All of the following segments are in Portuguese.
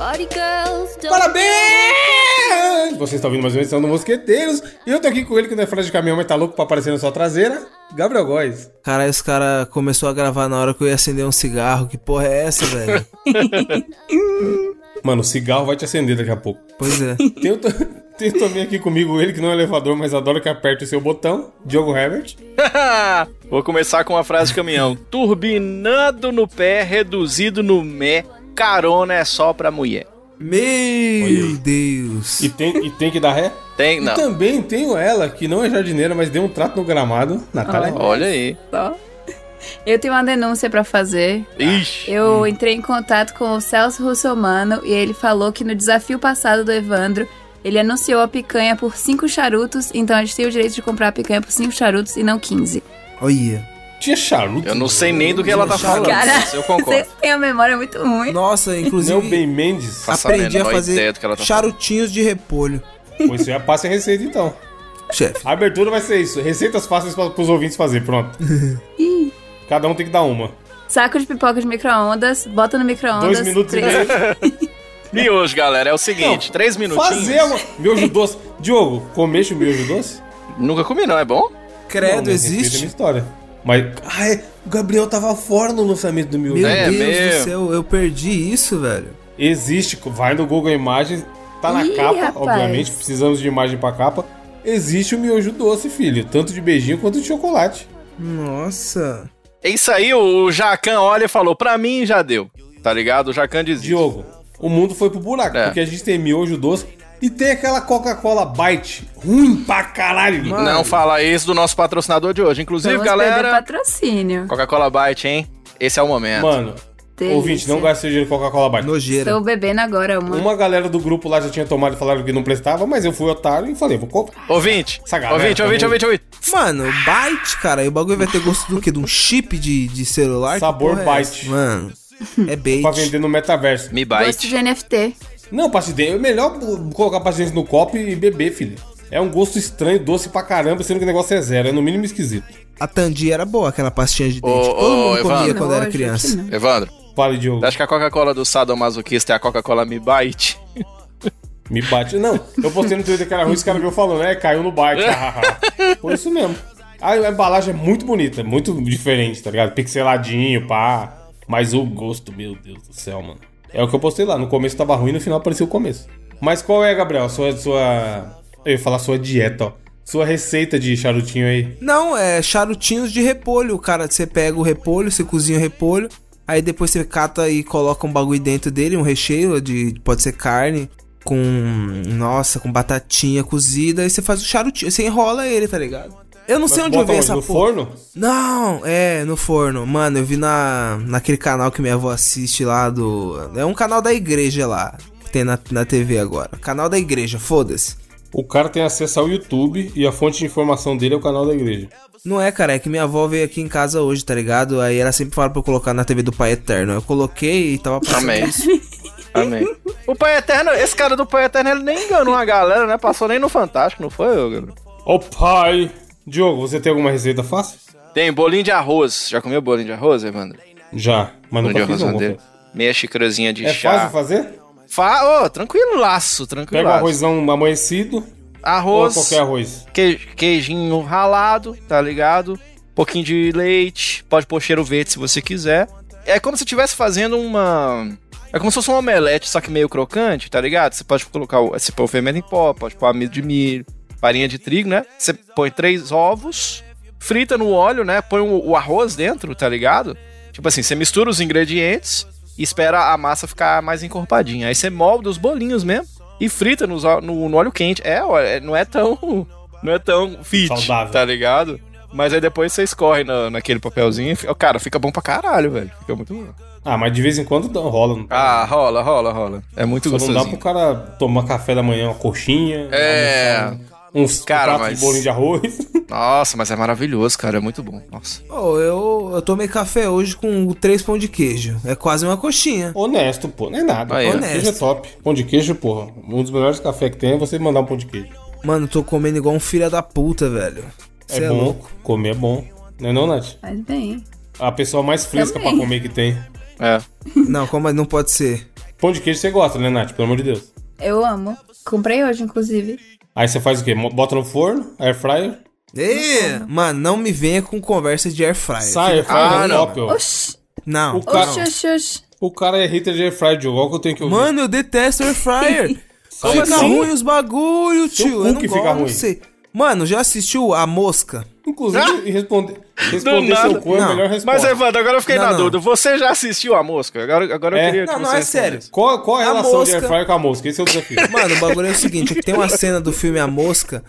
Party girls, don't Parabéns! Você está ouvindo mais uma edição do Mosqueteiros. E eu tô aqui com ele que não é frase de caminhão, mas tá louco pra aparecer na sua traseira. Gabriel Góes. Caralho, esse cara começou a gravar na hora que eu ia acender um cigarro. Que porra é essa, velho? Mano, o cigarro vai te acender daqui a pouco. Pois é. Tem, o to- tem também aqui comigo ele que não é elevador, mas adora que aperte o seu botão. Diogo Herbert. Vou começar com uma frase de caminhão. Turbinando no pé, reduzido no mé, carona é só pra mulher. Meu Deus. E tem, e tem que dar ré. Tem, E não. também tenho ela, que não é jardineira, mas deu um trato no gramado. Natália. Olha aí. Só. Eu tenho uma denúncia pra fazer. Ixi. Eu entrei em contato com o Celso Russomano e ele falou que no desafio passado do Evandro, ele anunciou a picanha por 5 charutos, então a gente tem o direito de comprar a picanha por 5 charutos e não 15. Olha. Tinha charuto. Eu não sei nem do que ela tá falando. Cara, eu concordo. vocês têm a memória muito ruim. Nossa, é inclusive Ben Mendes? Faço a aprendi a menor fazer tá charutinhos de repolho. Pois você já passa a receita então. Chefe. A abertura vai ser isso. Receitas fáceis para os ouvintes fazer. Pronto. Cada um tem que dar uma. Saco de pipoca de micro-ondas, bota no micro-ondas. Dois minutos e três- meio. Miojo, galera, é o seguinte, Não, três minutinhos. Fazer uma... miojo doce. Diogo, comeste o miojo doce? Nunca comi não, é bom? Credo, Não, respeita a minha existe? história. Mas, ah, é, o Gabriel tava fora no lançamento do miojo. Meu É Deus mesmo. do céu, eu perdi isso, velho. Existe, vai no Google Imagens, tá na Ih, capa, rapaz. obviamente, precisamos de imagem pra capa. Existe o miojo doce, filho, tanto de beijinho quanto de chocolate. Nossa. É isso aí, o Jacan olha e falou, pra mim já deu. Tá ligado? O Jacan diz. Diogo, o mundo foi pro buraco, É. porque a gente tem miojo doce e tem aquela Coca-Cola Bite, ruim pra caralho. Não fala isso do nosso patrocinador de hoje. Inclusive, Vamos galera, patrocínio. Coca-Cola Byte, hein? Esse é o momento. Mano, Delícia. ouvinte, não gaste dinheiro com Coca-Cola Bite. Nojeira. Estou bebendo agora uma. Uma galera do grupo lá já tinha tomado e falaram que não prestava, mas eu fui otário e falei, vou comprar. Ouvinte, Essa galera ouvinte, ouvinte, também. ouvinte, ouvinte. Mano, Byte, cara, e o bagulho vai ter gosto do quê? De um chip de, de celular? Sabor porra é? Mano, é bait. Pra vender no metaverso. Me Gosto bite. de NFT. Não, pastilha, é melhor colocar pastilha no copo e beber, filho. É um gosto estranho, doce pra caramba, sendo que o negócio é zero, é no mínimo esquisito. A Tandy era boa, aquela pastinha de dente. Ô, Todo mundo ô, comia Evandro. quando era Nojo, criança. não. Evandro, Fale, Diogo. acho que a Coca-Cola do sadomasoquista é a Coca-Cola Me Bite. Me bate. Não, eu postei no Twitter que era ruim, esse cara viu falando, é, caiu no bite. Foi isso mesmo. A, a embalagem é muito bonita, muito diferente, tá ligado? Pixeladinho, pá. Mas o gosto, meu Deus do céu, mano. É o que eu postei lá. No começo tava ruim, no final apareceu o começo. Mas qual é, Gabriel? Sua. sua... Eu ia falar sua dieta, ó. Sua receita de charutinho aí. Não, é charutinhos de repolho. Cara, você pega o repolho, você cozinha o repolho. Aí depois você cata e coloca um bagulho dentro dele, um recheio de. Pode ser carne. Com. Nossa, com batatinha cozida. Aí você faz o charutinho. Você enrola ele, tá ligado? Eu não sei onde eu vi essa No porra. forno? Não, é, no forno. Mano, eu vi na, naquele canal que minha avó assiste lá do. É um canal da igreja lá. Que tem na, na TV agora. Canal da igreja, foda-se. O cara tem acesso ao YouTube e a fonte de informação dele é o canal da igreja. Não é, cara, é que minha avó veio aqui em casa hoje, tá ligado? Aí ela sempre fala pra eu colocar na TV do Pai Eterno. Eu coloquei e tava passando Amém. isso. Amém. O Pai Eterno, esse cara do Pai Eterno, ele nem enganou a galera, né? Passou nem no Fantástico, não foi, ô, Gabriel? Ô pai! Diogo, você tem alguma receita fácil? Tem bolinho de arroz. Já comeu bolinho de arroz, Evandro? Já, mas nunca arroz fiz não. madeira. Meia xicrazinha de É chá. fácil fazer? Fa... Ô, tranquilo laço, tranquilo Pega o arrozão amanhecido ou Arroz, qualquer arroz. que- queijinho ralado, tá ligado? Pouquinho de leite, pode pôr cheiro verde se você quiser. É como se estivesse fazendo uma... É como se fosse um omelete, só que meio crocante, tá ligado? Você pode colocar o, você põe o fermento em pó, pode pôr amido de milho, farinha de trigo, né? Você põe três ovos, frita no óleo, né? Põe o, o arroz dentro, tá ligado? Tipo assim, você mistura os ingredientes e espera a massa ficar mais encorpadinha. Aí você molda os bolinhos mesmo e frita nos no, no óleo quente. É, é, não é tão. Não é tão fit, Saudável. tá ligado? Mas aí depois você escorre na, naquele papelzinho e. fica- Cara, fica bom pra caralho, velho. Fica muito bom. Ah, mas de vez em quando dá- rola. Não Ah, rola, rola, rola. É muito Só não dá gostosinho. pro cara tomar café da manhã, uma coxinha. É. almoçar Uns Cara, pratos mas- de bolinho de arroz. Nossa, mas é maravilhoso, cara. É muito bom. Nossa. Ô, eu, eu tomei café hoje com três pão de queijo. É quase uma coxinha. Honesto, pô. Não é nada. Aí, pão de honesto. queijo é top. Pão de queijo, porra. Um dos melhores cafés que tem é você mandar um pão de queijo. Mano, eu tô comendo igual um filho da puta, velho. É, é, bom. louco. Comer é bom. Não é não, Nath? Faz bem. A pessoa mais fresca Também. pra comer que tem. É. Não, como não pode ser? Pão de queijo você gosta, né, Nath? Pelo amor de Deus. Eu amo. Comprei hoje, inclusive. Aí você faz o quê? Bota no forno, air fryer, Ê, mano, não me venha com conversa de air fryer. sai, air fryer Ah, é não. top, ó. Oxi, Não. O cara- oxi, oxi, oxi. O cara é hater de air fryer, Diogo. Olha o que eu tenho que ouvir. Mano, eu detesto air fryer. Como fica assim? ruim os bagulho, Seu tio. Eu não que gosto, fica não ruim. sei. Mano, já assistiu A Mosca? Inclusive, responder, responder seu cu é a Não. melhor resposta. Mas, Evandro, agora eu fiquei Não, na não. dúvida. Você já assistiu a mosca? Agora, agora É. eu queria que Não, você não, é sério. Qual, qual a A relação mosca- de air fryer com a mosca? Esse é o desafio. Mano, o bagulho é o seguinte, é que tem uma cena do filme A Mosca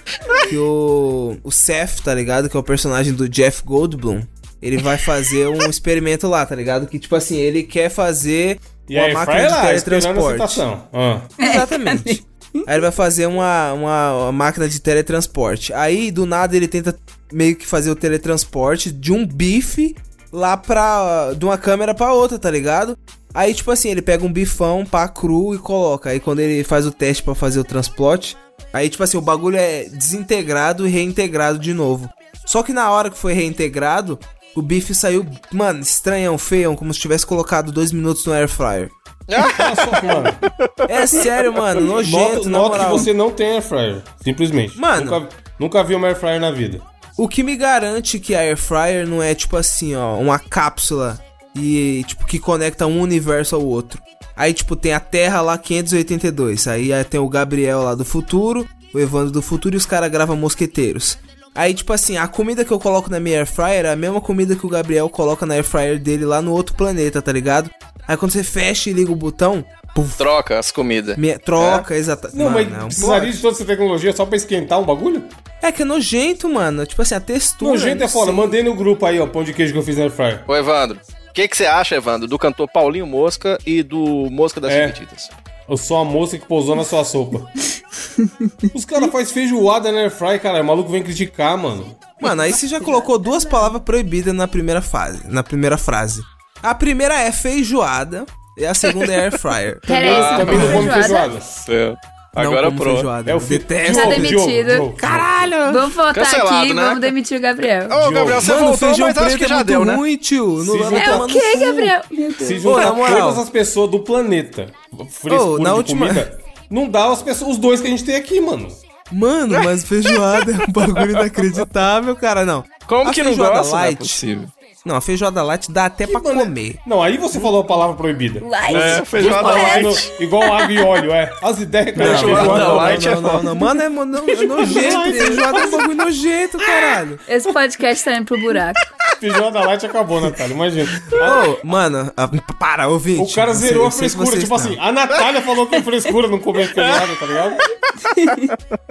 que o, o Seth, tá ligado? Que é o personagem do Jeff Goldblum. Ele vai fazer um experimento lá, tá ligado? Que, tipo assim, ele quer fazer E uma máquina de teletransporte. Ah. Exatamente. Aí ele vai fazer uma, uma, uma máquina de teletransporte. Aí, do nada, ele tenta meio que fazer o teletransporte de um bife lá pra. de uma câmera pra outra, tá ligado? Aí, tipo assim, ele pega um bifão, pá, cru e coloca. Aí, quando ele faz o teste pra fazer o transporte, aí, tipo assim, o bagulho é desintegrado e reintegrado de novo. Só que na hora que foi reintegrado, o bife saiu, mano, estranhão, feião, como se tivesse colocado dois minutos no air fryer. Mano. É sério, mano, nojento, Nota, na nota que você não tem air fryer. Simplesmente. Mano. Nunca, nunca vi uma air fryer na vida. O que me garante que a Air Fryer não é tipo assim, ó, uma cápsula e tipo que conecta um universo ao outro. Aí tipo tem a Terra lá 582, aí aí tem o Gabriel lá do futuro, o Evandro do futuro e os caras gravam mosqueteiros. Aí tipo assim, a comida que eu coloco na minha Air Fryer é a mesma comida que o Gabriel coloca na Air Fryer dele lá no outro planeta, tá ligado? Aí quando você fecha e liga o botão, puf, Troca as comidas. me- troca, exata. Não, Mano, mas não precisaria pode. de toda essa tecnologia só pra esquentar um bagulho? É que é nojento, mano. Tipo assim, a textura. Nojento é não foda. Mandei no grupo aí, ó, pão de queijo que eu fiz na air fryer. Ô, Evandro, o que, que você acha, Evandro, do cantor Paulinho Mosca e do Mosca das É. Chiquititas? Eu sou a moça que pousou na sua sopa. Os caras fazem feijoada na air fryer, cara. O maluco vem criticar, mano. Mano, aí você já colocou duas palavras proibidas na primeira fase, na primeira frase. A primeira é feijoada e a segunda é air fryer. Peraí, você Também não come feijoada? feijoada. Não Agora como pronto. feijoada. É o Detesto. Tá demitido. Diogo, Diogo. Caralho! Vamos voltar Cancelado, aqui, né? vamos demitir o Gabriel. Ô, Gabriel, você Mano, voltou, feijão mas acho que é já muito deu, né? ruim, tio. Não Se É o cu. Gabriel? Se juntar na moral. todas as pessoas do planeta, frescura Ô, na de última- comida, não dá as pessoas, os dois que a gente tem aqui, mano. Mano, mas feijoada é um bagulho inacreditável, cara. Não. Como A que não feijoada gosta? Não é light? possível. Não, a feijoada light dá até pra Mano, comer. Não, aí você falou a palavra proibida. Light. É, feijoada light. no- igual água e óleo, é. As ideias, cara. Feijoada feijoada light. não, não, não. Mano, é, não, é nojento. Feijoada é um bagulho nojento, caralho. Esse podcast tá indo pro buraco. Feijoada light acabou, Natália, imagina. Ô, mano, a- para, ouvinte. O cara zerou a que frescura, tipo não. assim, a Natália falou que é frescura não comer feijoada, tá ligado?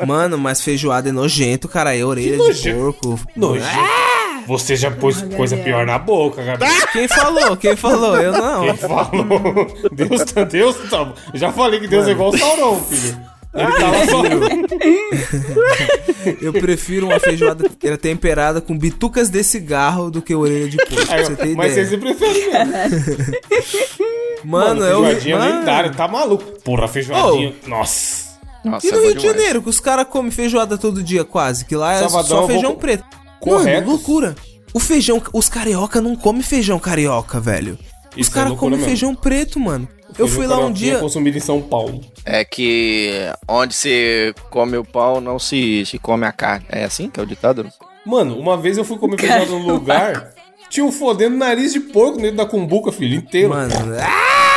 Mano, mas feijoada é nojento, cara. É orelha de porco. Nojento. Você já pôs coisa Gabriel. pior na boca, Gabriel. Quem falou? Quem falou? Eu não. Quem falou? Deus, tá- Deus tá. Já falei que Deus é igual o Sauron, filho. Ele tá lá só. Eu prefiro uma feijoada temperada com bitucas de cigarro do que orelha de porco. Aí, você ter mas ideia. você prefere mesmo. Mano, eu. feijoadinha Mano. lendária, tá maluco. Porra, feijoadinha. Nossa. Nossa, E é no bom Rio de. Janeiro, que os caras comem feijoada todo dia quase, que lá é Sabadão só eu feijão vou- preto. Correto. Mano, loucura. O feijão, os carioca não comem feijão carioca, velho. Os Isso é caras loucura comem feijão preto, mano. Eu fui lá um Carioquinha dia. consumido em São Paulo. É que onde se come o pau, não se, se come a carne. É assim que é o ditado? Mano, uma vez eu fui comer feijoada num lugar, tinha um fodendo nariz de porco dentro da cumbuca, filho, inteiro. Mano, ah,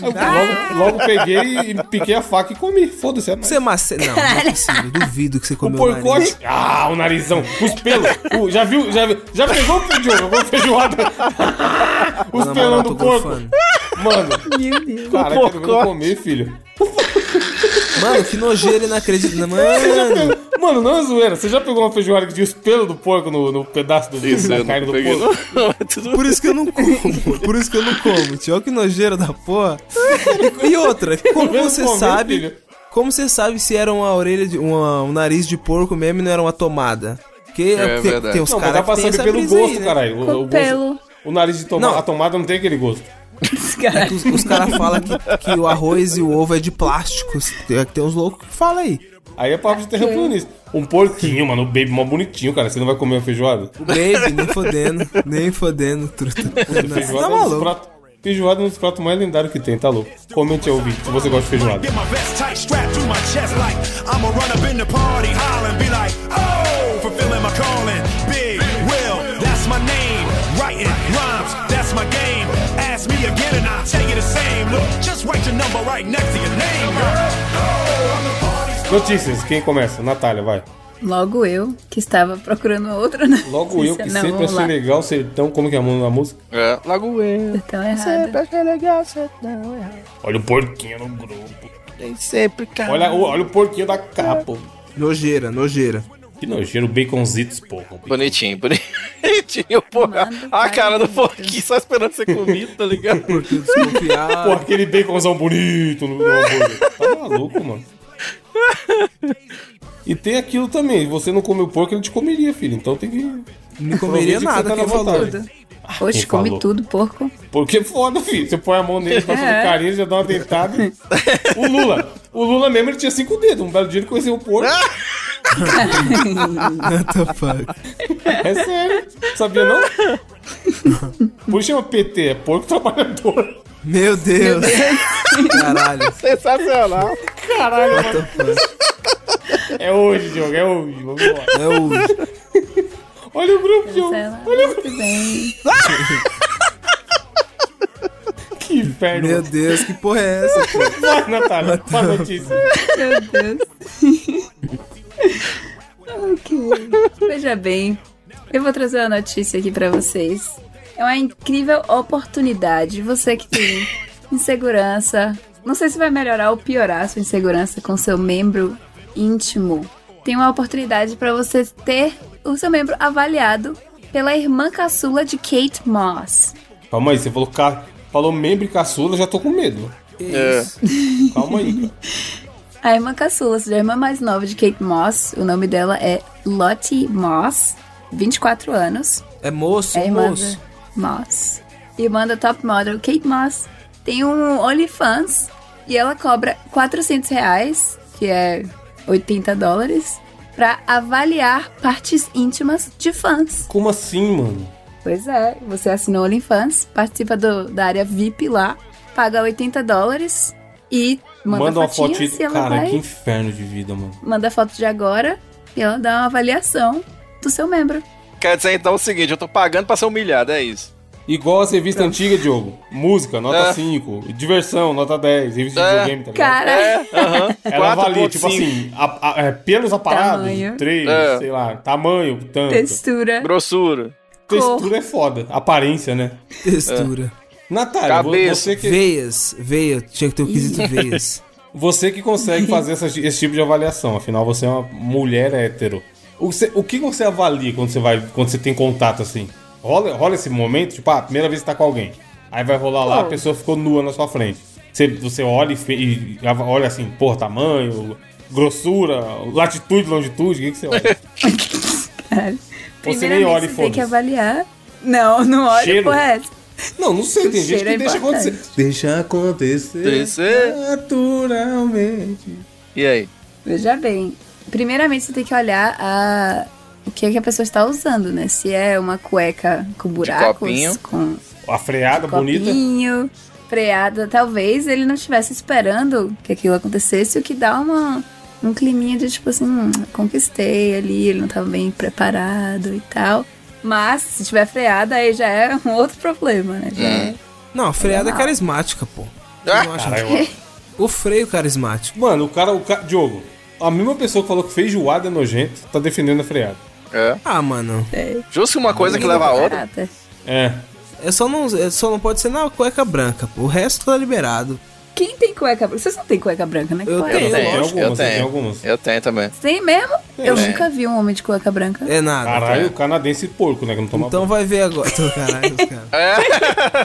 logo, logo peguei e piquei a faca e comi. Foda-se, é você mace... Não, não é possível. Duvido que você O comeu porcote. nariz. Ah, o narizão. Os pelos. O- já viu? Já, viu- já pegou o Diogo? Pegou feijoada? Os pelão do porco. gorfando. Mano, Meu Deus. cara, O quero eu porcote. comer, filho. Mano, que nojeira inacreditável. Você já Mano, pegou- Mano, não é zoeira. Você já pegou uma feijoada que tinha os pelos do porco no, no pedaço do, da carne do porco? Não, é tudo por isso que eu não como. Por isso que eu não como, tio. Olha que nojeira da porra. E, outra, como você sabe. filho? Como você sabe se era uma orelha de. Uma, um nariz de porco mesmo e não era uma tomada? Porque É tem, verdade. tem uns caras dá pra que tem saber essa pelo brisa aí, gosto, né? caralho. O, gosto- pelo. o nariz de Não. a tomada não tem aquele gosto. Caralho. Os, os caras falam que, que o arroz e o ovo é de plástico. Tem, tem uns loucos que falam aí. Aí é papo de terraplanista. Um porquinho, mano, o baby mó bonitinho, cara. Você não vai comer uma feijoada? O baby, nem fodendo. Nem fodendo, truta. Feijoada Tá é um dos maluco. pratos Feijoada é um dos pratos mais lendários que tem, tá louco? Comente aí, ouvinte, se você gosta de feijoada. Oh. Ask me again and I'll tell you the same. Look, just write your number right next to your name, girl. Notícias, quem começa? Natália, vai. Logo eu, que estava procurando outra notícia. Logo eu, que Não, sempre achei lá. legal sertão, como que é a música? É, logo eu. Então errado. Sempre achei legal, sertão errado. Olha o porquinho no grupo. Tem sempre, cara. Olha, o- olha o porquinho da capa. Nojeira, nojeira. Que nojeiro, baconzitos, porra. Bonitinho, bonitinho, porra. A cara do porquinho só esperando ser comido, tá ligado? Porque eu desconfiar. Pô, aquele baconzão bonito no, no hambúrguer. Tá maluco, mano. E tem aquilo também, você não come o porco, ele te comeria, filho. Então tem que. não comeria Aproveita que nada você tá. Oxe, quem come falou? tudo, porco. Porque é foda, filho. Você põe a mão nele, passa É. no carinho, já dá uma dentada. O Lula. O Lula mesmo, ele tinha cinco dedos. Um belo dia ele conheceu o porco. What the fuck? É sério. Sabia não? Por isso chama PT, é porco trabalhador. Meu Deus. Caralho. Sensacional. Caralho, mano. É hoje, Diogo, é hoje. Vamos embora. É o. Olha o grupo, Diogo. Olha o bem. que inferno. Meu Deus, que porra é essa, pô? Vai, Natália, uma notícia. Meu Deus. ok. Veja bem, eu vou trazer uma notícia aqui pra vocês. É uma incrível oportunidade. Você que tem insegurança, não sei se vai melhorar ou piorar a sua insegurança com seu membro íntimo. Tem uma oportunidade pra você ter o seu membro avaliado pela irmã caçula de Kate Moss. Calma aí, você falou, ca... falou membro e caçula, já tô com medo. É. Calma aí, cara. A irmã caçula, a irmã mais nova de Kate Moss, o nome dela é Lottie Moss, 24 anos. É moço, É irmã moço. Moss. Irmã da top model Kate Moss. Tem um OnlyFans e ela cobra 400 reais, que é 80 dólares, pra avaliar partes íntimas de fãs. Como assim, mano? Pois é, você assina o OnlyFans, participa do- da área VIP lá, paga 80 dólares e manda, Manda uma foto. Cara, vai, que inferno de vida, mano. manda foto de agora e ela dá uma avaliação do seu membro. Quer dizer então o seguinte, eu tô pagando pra ser humilhado, é isso. Igual as revistas antigas, Diogo. Música, nota É. 5. Diversão, nota 10. Revista de É. videogame, tá ligado? Cara, É, aham. Ela avalia, 4.5. tipo assim, a- a- é, pelos aparados, Tamanho. 3, É. sei lá, tamanho, tanto. textura. Grossura. Textura é foda. Aparência, né? Textura. Natália, vo- Cabeça. você que, Veias, veia. Tinha que ter o quesito veias. você que consegue fazer essa- esse tipo de avaliação. Afinal, você é uma mulher hétero. O, você- o que você avalia quando você vai, quando você tem contato assim? Rola, rola esse momento, tipo, ah, a primeira vez que você tá com alguém. Aí vai rolar lá, a pessoa ficou nua na sua frente. Você, você olha e, e olha assim, porra, tamanho, grossura, latitude, longitude, o que, que você olha? Caralho. Você nem olha e você tem que avaliar. Não, não olha Cheiro? por resto. Não, não sei, tem gente que é deixa importante. acontecer. Deixa acontecer Acontecer. naturalmente. E aí? Veja bem. Primeiramente você tem que olhar a... o que, é que a pessoa está usando, né? Se é uma cueca com buracos, copinho. com A freada bonita. copinho, freada. Talvez ele não estivesse esperando que aquilo acontecesse, o que dá uma, um climinha de tipo assim, hum, conquistei ali, ele não estava bem preparado e tal. Mas se tiver freada, aí já é um outro problema, né? Já é- Não, a freada é carismática, pô. Ah, Eu não acho- O freio carismático. Mano, o cara, o cara. Diogo, a mesma pessoa que falou que feijoada é nojento, tá defendendo a freada. É. Ah, mano. Justo uma coisa que leva a outra. É. É só não, é só não pode ser na cueca branca, pô. O resto tá liberado. Quem tem cueca branca? Vocês não tem cueca branca, né? Eu é? tenho. Eu tenho, algumas, eu eu tenho tenho. algumas. Eu tenho também. Tem mesmo? Eu Tem. nunca vi um homem de cueca branca. É nada. Caralho, o canadense porco, né? Que não toma Então vai ver agora. Tô, Caralho, cara.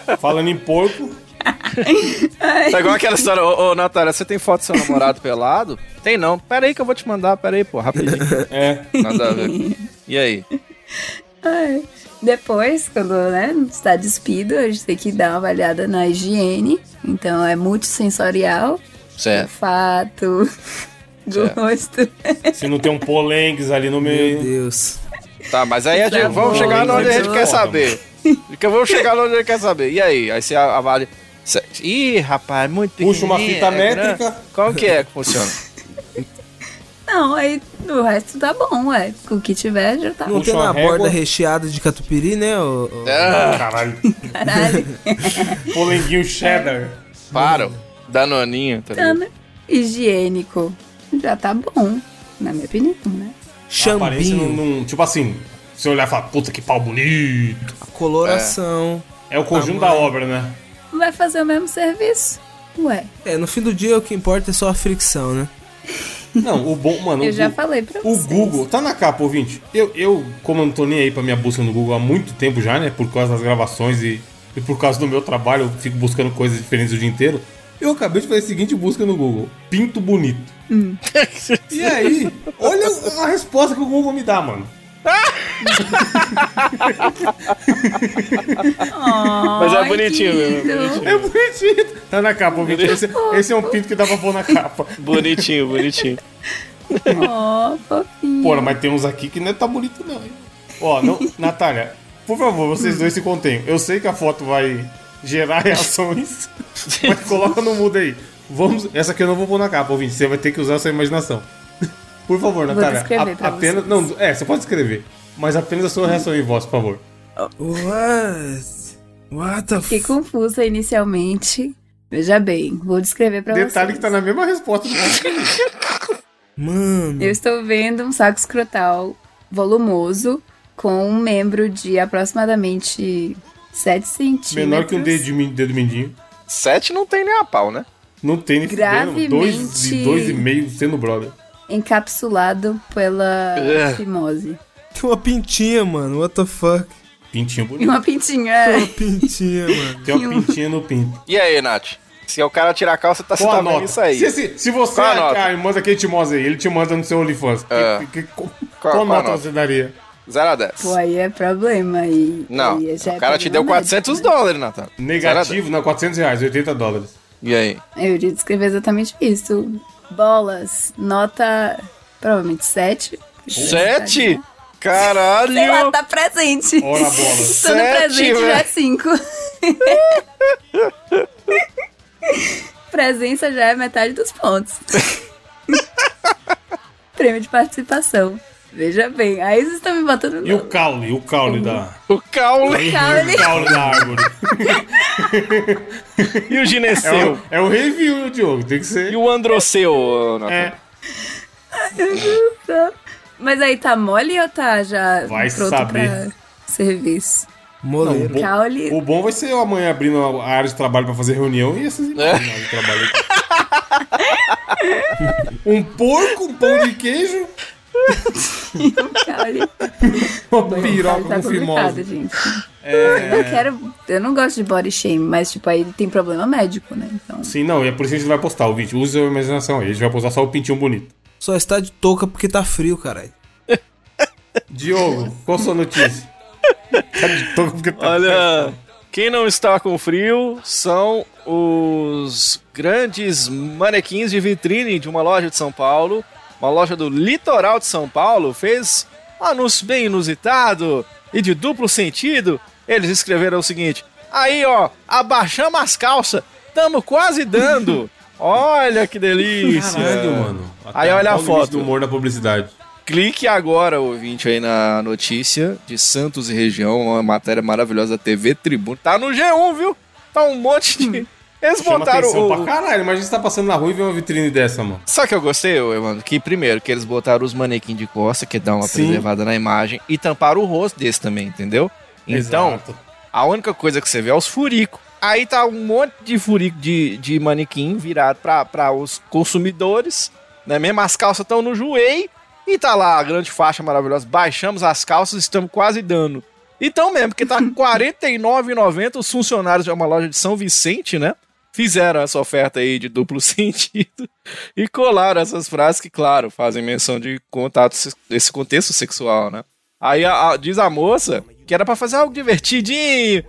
banho. Falando em porco, É igual aquela história, ô, ô Natália, você tem foto do seu namorado pelado? Tem não. Pera aí que eu vou te mandar, pera aí, pô, rapidinho. é. Nada a ver. E aí? Ai. Depois, quando né, está despido, a gente tem que dar uma avaliada na higiene. Então é multissensorial, Certo. olfato, Certo. gosto. Se não tem um polengues ali no Meu meio. Deus. Tá, mas aí a gente, Tá vamos bom, chegar onde a gente quer saber. Que vamos chegar onde ele quer saber. E aí? Aí você avalia. Ih, rapaz, muito Puxa uma fita é métrica. Como que é que funciona? Não, aí o resto tá bom, ué. Com o que tiver já tá. Não Puxa tem uma na borda recheada de catupiry, né? ô- ô- Ah, Caralho. Caralho. Polenguinho cheddar. para. Danoninho, tá ligado? Tana. Higiênico. Já tá bom, na minha opinião, né? A aparência Chambinho, não, não- Tipo assim, você olhar e falar, puta que pau bonito. a coloração. É o conjunto da obra, né? Vai fazer o mesmo serviço? Ué, É, no fim do dia o que importa é só a fricção, né? Não, o bom, mano. eu o já Gu- falei pra O vocês. Google, tá na capa, ouvinte. Eu, eu, como eu não tô nem aí pra minha busca no Google há muito tempo já, né? Por causa das gravações e, e por causa do meu trabalho, eu fico buscando coisas diferentes o dia inteiro. Eu acabei de fazer a seguinte busca no Google: Pinto bonito. Hum. E aí, olha a resposta que o Google me dá, mano. Mas é bonitinho mesmo, é bonitinho. É bonitinho. Tá na capa, ouvinte. Esse, esse é um pinto que dá pra pôr na capa. Bonitinho, bonitinho. Ó, fofinho. Porra, mas tem uns aqui que não é tá bonito, não, hein? Ó, não, Natália, por favor, vocês dois se contenham. Eu sei que a foto vai gerar reações, mas coloca no mudo aí. Vamos. Essa aqui eu não vou pôr na capa, ouvinte. Você vai ter que usar a sua imaginação. Por favor, Vou Natália. pra apenas. vocês. Não, é, você pode escrever. Mas apenas a sua reação em voz, por favor. What? What the Fiquei f... confusa inicialmente. Veja bem, vou descrever pra Detalhe vocês. que tá na mesma resposta do. Mano. Eu estou vendo um saco escrotal volumoso com um membro de aproximadamente 7 centímetros. Menor que um dedo, de dedo mindinho. Sete não tem nem a pau, né? Não tem nem. Dois, Gravemente- e dois e meio sendo brother. Encapsulado pela É. fimose. Tem uma pintinha, mano. What the fuck? Pintinho E bonito. uma pintinha. Tem é. uma pintinha, mano. Tem uma pintinha no pinto. E aí, Nath? Se o cara tirar a calça, tá, tá a vendo nota? isso aí. Se, se, se você Qual a nota? ah, manda aquele Timose aí, ele te manda no seu OnlyFans. É. que- que- qual, Qual- qual a nota nota? você daria? 0 a 10. Pô, aí é problema. E, Não, aí já é o cara te deu problema 400 médico, né? dólares, Natan. Negativo, não, 400 reais, 80 dólares. E aí? Eu iria descrever exatamente isso. Bolas, nota provavelmente 7. 7? Caralho! Sei lá, tá presente. Ora bola. Sete, presente já é velho. 5. Presença já é metade dos pontos. Prêmio de participação. Veja bem, aí vocês estão me botando E o caule, o caule da. O caule Caule. O caule da árvore. e o É gineceu. o, é o review, Diogo, tem que ser. E o androceu. É, Mas aí tá mole ou tá já Vai pronto saber. pra serviço? Moleiro. Bom, Caule. o bom vai ser eu amanhã abrindo a área de trabalho pra fazer reunião e essas É. imagens de trabalho aqui. um porco, um pão de queijo. uma piroca tá com fimose. gente. Eu não quero. Eu não gosto de body shame, mas tipo, aí tem problema médico, né? Então. Sim, não, e é por isso que a gente vai postar o vídeo. Use a imaginação aí, a gente vai postar só o pintinho bonito. Só está de touca porque tá frio, caralho. Diogo, qual a sua notícia? Tá de toco porque tá Olha, quem não está com frio são os grandes manequins de vitrine de uma loja de São Paulo. Uma loja do litoral de São Paulo fez um anúncio bem inusitado e de duplo sentido. Eles escreveram o seguinte: Aí, ó, abaixamos as calças, tamo quase dando. Olha que delícia. Caralho, mano. Aí olha a foto. do humor da publicidade. Clique agora, ouvinte, aí na notícia de Santos e região, uma matéria maravilhosa da TV Tribuna. Tá no G1, viu? Tá um monte de. Eles Chama botaram atenção o. pra caralho. Imagina você tá passando na rua e vê uma vitrine dessa, mano. O que eu gostei, mano? Que primeiro, que eles botaram os manequins de costa, que dá uma Sim. preservada na imagem, e tamparam o rosto desse também, entendeu? Então, Exato. a única coisa que você vê é os furicos. Aí tá um monte de furico de, de manequim virado pra, pra os consumidores, né? Mesmo as calças estão no joelho e tá lá a grande faixa maravilhosa. Baixamos as calças, estamos quase dando. Então mesmo, porque tá R$ 49,90 os funcionários de uma loja de São Vicente, né? Fizeram essa oferta aí de duplo sentido e colaram essas frases que, claro, fazem menção de contato, se- desse contexto sexual, né? Aí a- a- diz a moça que era pra fazer algo divertidinho.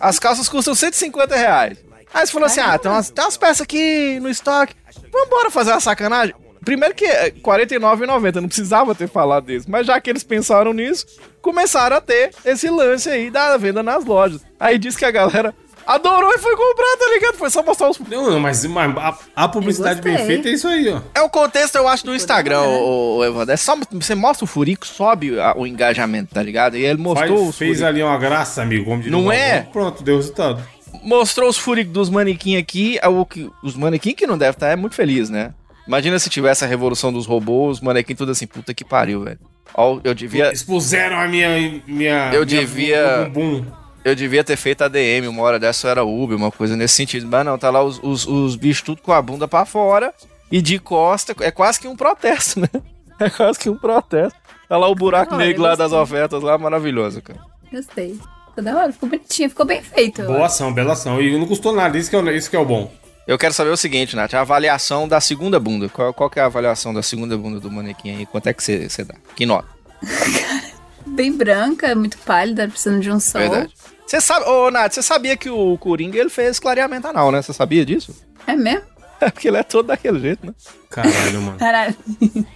As calças custam 150 reais. Aí você falou assim: ah, tem umas, tem umas peças aqui no estoque. Vambora fazer uma sacanagem. Primeiro que é R$49,90, não precisava ter falado disso. Mas já que eles pensaram nisso, começaram a ter esse lance aí da venda nas lojas. Aí diz que a galera adorou e foi comprar, tá ligado? Foi só mostrar os. Não, não, mas, mas a, a publicidade bem feita é isso aí, ó. É o contexto, eu acho, do Instagram, ô, ô, Evandro. É só você mostra o furico, sobe a- o engajamento, tá ligado? E ele mostrou Faz, os fez furico. ali uma graça, amigo. Não o é? Pronto, deu resultado. Mostrou os furicos dos manequim aqui. é O que, os manequim que não deve estar é muito feliz, né? Imagina se tivesse a revolução dos robôs, os manequim tudo assim, puta que pariu, velho. Ó, eu devia. Expuseram a minha. minha Eu minha- devia- bumbum. Eu devia ter feito ADM, uma hora dessa era Uber, uma coisa nesse sentido. Mas não, tá lá os, os, os bichos tudo com a bunda pra fora e de costa. É quase que um protesto, né? É quase que um protesto. Tá lá o buraco Olha, negro lá das ofertas lá, maravilhoso, cara. Gostei. Ficou da hora, ficou bonitinho, ficou bem feito. Boa ação, bela ação. E não custou nada, isso que é o, isso que é o bom. Eu quero saber o seguinte, Nath, a avaliação da segunda bunda. Qual, qual que é a avaliação da segunda bunda do manequim aí? Quanto é que você você dá? Que nota? Bem branca, muito pálida, precisando de um sol. Verdade. Você sabe, ô Nath, você sabia que o Coringa ele fez clareamento anal, né? Você sabia disso? É mesmo? É porque ele é todo daquele jeito, né? Caralho, mano. Caralho.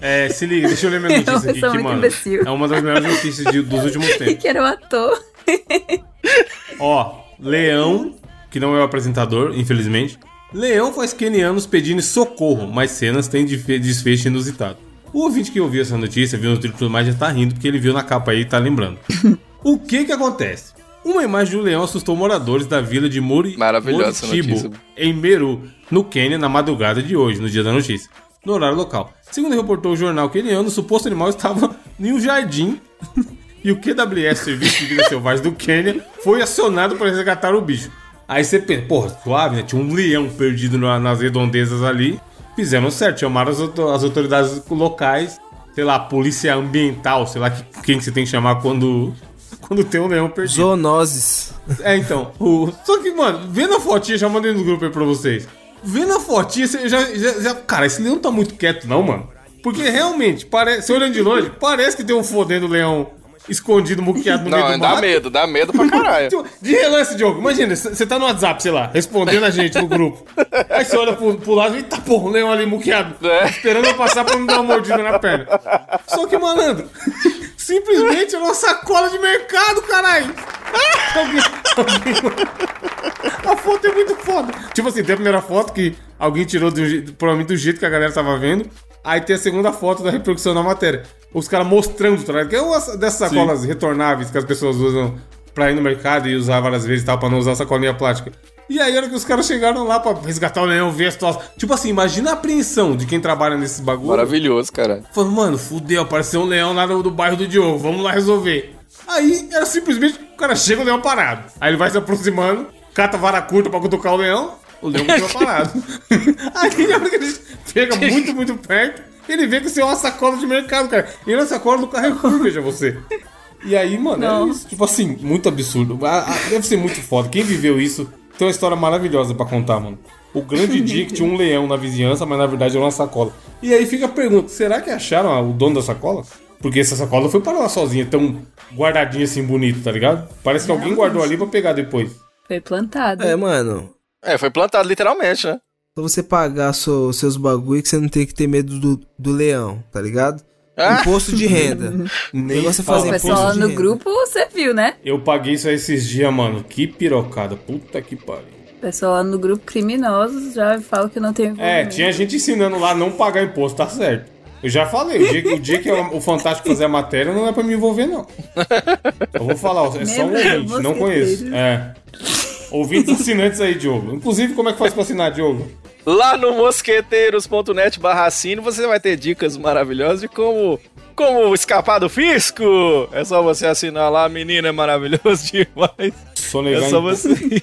É, se liga, deixa eu ler minha notícia Eu aqui, sou que, muito mano, imbecil. é uma das melhores notícias de- dos últimos tempos. que era o ator. Ó, Leão, que não é o apresentador, infelizmente. Leão faz kenianos pedindo socorro, mas cenas têm desfe- desfecho inusitado. O ouvinte que ouviu essa notícia, viu no Twitter e tudo mais, já tá rindo porque ele viu na capa aí e tá lembrando. O que que acontece? Uma imagem de um leão assustou moradores da vila de essa Moritibo, em Meru, no Quênia, na madrugada de hoje, no dia da notícia, no horário local. Segundo reportou o jornal queniano, o suposto animal estava em um jardim e o QWS, Serviço de Vida Selvagem do Quênia, foi acionado para resgatar o bicho. Aí você pensa, porra, suave, né? Tinha um leão perdido na- nas redondezas ali. Fizeram certo, chamaram as, as autoridades locais, sei lá, polícia ambiental, sei lá que- quem que você tem que chamar quando, quando tem um leão perdido. Zoonoses. É, então. O... Só que, mano, vendo a fotinha, já mandei no grupo aí pra vocês. Vendo a fotinha, você já, já, já- Cara, esse leão tá muito quieto, não, mano. Porque realmente, parece. Você olhando de longe, parece que tem um fodendo leão escondido, muqueado no meio do Não, dá mato. medo, dá medo pra caralho. De relance, Diogo, imagina, você tá no WhatsApp, sei lá, respondendo a gente no grupo. Aí você olha pro, pro lado e tá, porra, um leão ali muqueado. É. Esperando eu passar pra me dar uma mordida na perna. Só que, malandro, simplesmente era uma sacola de mercado, caralho. A foto é muito foda. Tipo assim, tem a primeira foto que alguém tirou do, provavelmente do jeito que a galera tava vendo. Aí tem a segunda foto da repercussão da matéria. Os caras mostrando, tá ligado? Que é uma dessas sacolas retornáveis que as pessoas usam pra ir no mercado e usar várias vezes e tal, pra não usar sacolinha plástica. E aí, a hora que os caras chegaram lá pra resgatar o leão, ver a situação. Tipo assim, imagina a apreensão de quem trabalha nesses bagulho. Maravilhoso, cara. Falando, mano, fudeu, apareceu um leão lá do, do bairro do Diogo, vamos lá resolver. Aí era simplesmente o cara chega o leão parado. Aí ele vai se aproximando, cata vara curta pra cutucar o leão, o leão continua parado. Aí na hora que ele chega muito, muito perto, ele vê que isso é uma sacola de mercado, cara. E na sacola do Carrefour, veja você. E aí, mano, é Não. isso. Tipo assim, muito absurdo. Ah, ah, Deve ser muito foda. Quem viveu isso tem uma história maravilhosa pra contar, mano. O grande dia que tinha um leão na vizinhança, mas na verdade era uma sacola. E aí fica a pergunta: será que acharam o dono da sacola? Porque essa sacola foi para lá sozinha, tão guardadinha assim, bonito, tá ligado? Parece que alguém guardou ali pra pegar depois. Foi plantado. É, mano. É, foi plantado literalmente, né? Pra você pagar seu- seus bagulho que você não tem que ter medo do, do leão, tá ligado? Ah. Imposto de renda. Nem negócio o fazer imposto pessoal de no renda. grupo, você viu, né? Eu paguei isso aí esses dias, mano. Que pirocada. Puta que pariu. O pessoal lá no grupo criminosos já fala que não tem É, tinha gente ensinando lá a não pagar imposto, tá certo. Eu já falei, o dia, que- o dia que o Fantástico fazer a matéria não é pra me envolver, não. Eu vou falar, ó, é só um ouvinte, não conheço. É. Ouvintes assinantes aí, Diogo. Inclusive, como é que faz pra assinar, Diogo? Lá no mosqueteiros.net barra você vai ter dicas maravilhosas de como, como escapar do fisco. É só você assinar lá, menina, é maravilhoso demais. Sonegar É só você.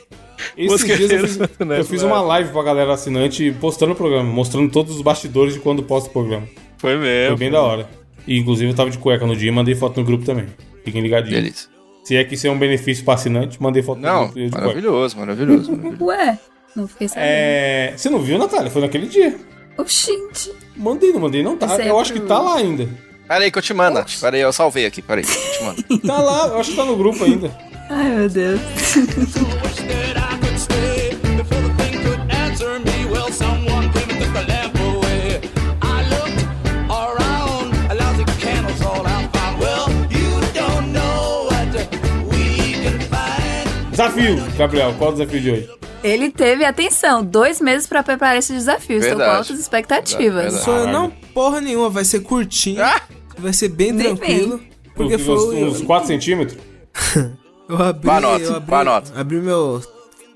Esses dias eu fiz, eu fiz uma live pra galera assinante postando o programa, mostrando todos os bastidores de quando posto o programa. Foi mesmo. Foi bem da hora. E inclusive eu tava de cueca no dia e mandei foto no grupo também. Fiquem ligadinhos. Delícia. Se é que isso é um benefício pra assinante, mandei foto Não, maravilhoso, maravilhoso. maravilhoso. Ué, não fiquei sabendo. É. Você não viu, Natália? Foi naquele dia. Oxente. Mandei, não mandei, não tá. É Eu acho que tá lá ainda. Peraí que eu te mando, Nath. Peraí, eu salvei aqui, peraí, eu te mando. Tá lá, eu acho que tá no grupo ainda. Ai, meu Deus. Desafio, Gabriel, qual é o desafio de hoje? Ele teve, atenção, dois meses pra preparar esse desafio. Estou com Verdade. altas expectativas. Verdade. Não, porra nenhuma, vai ser curtinho, Ah! vai ser bem tranquilo. Porque uns, foi. uns 4 centímetros? Eu abri, Boa nota, eu abri, nota. abri meu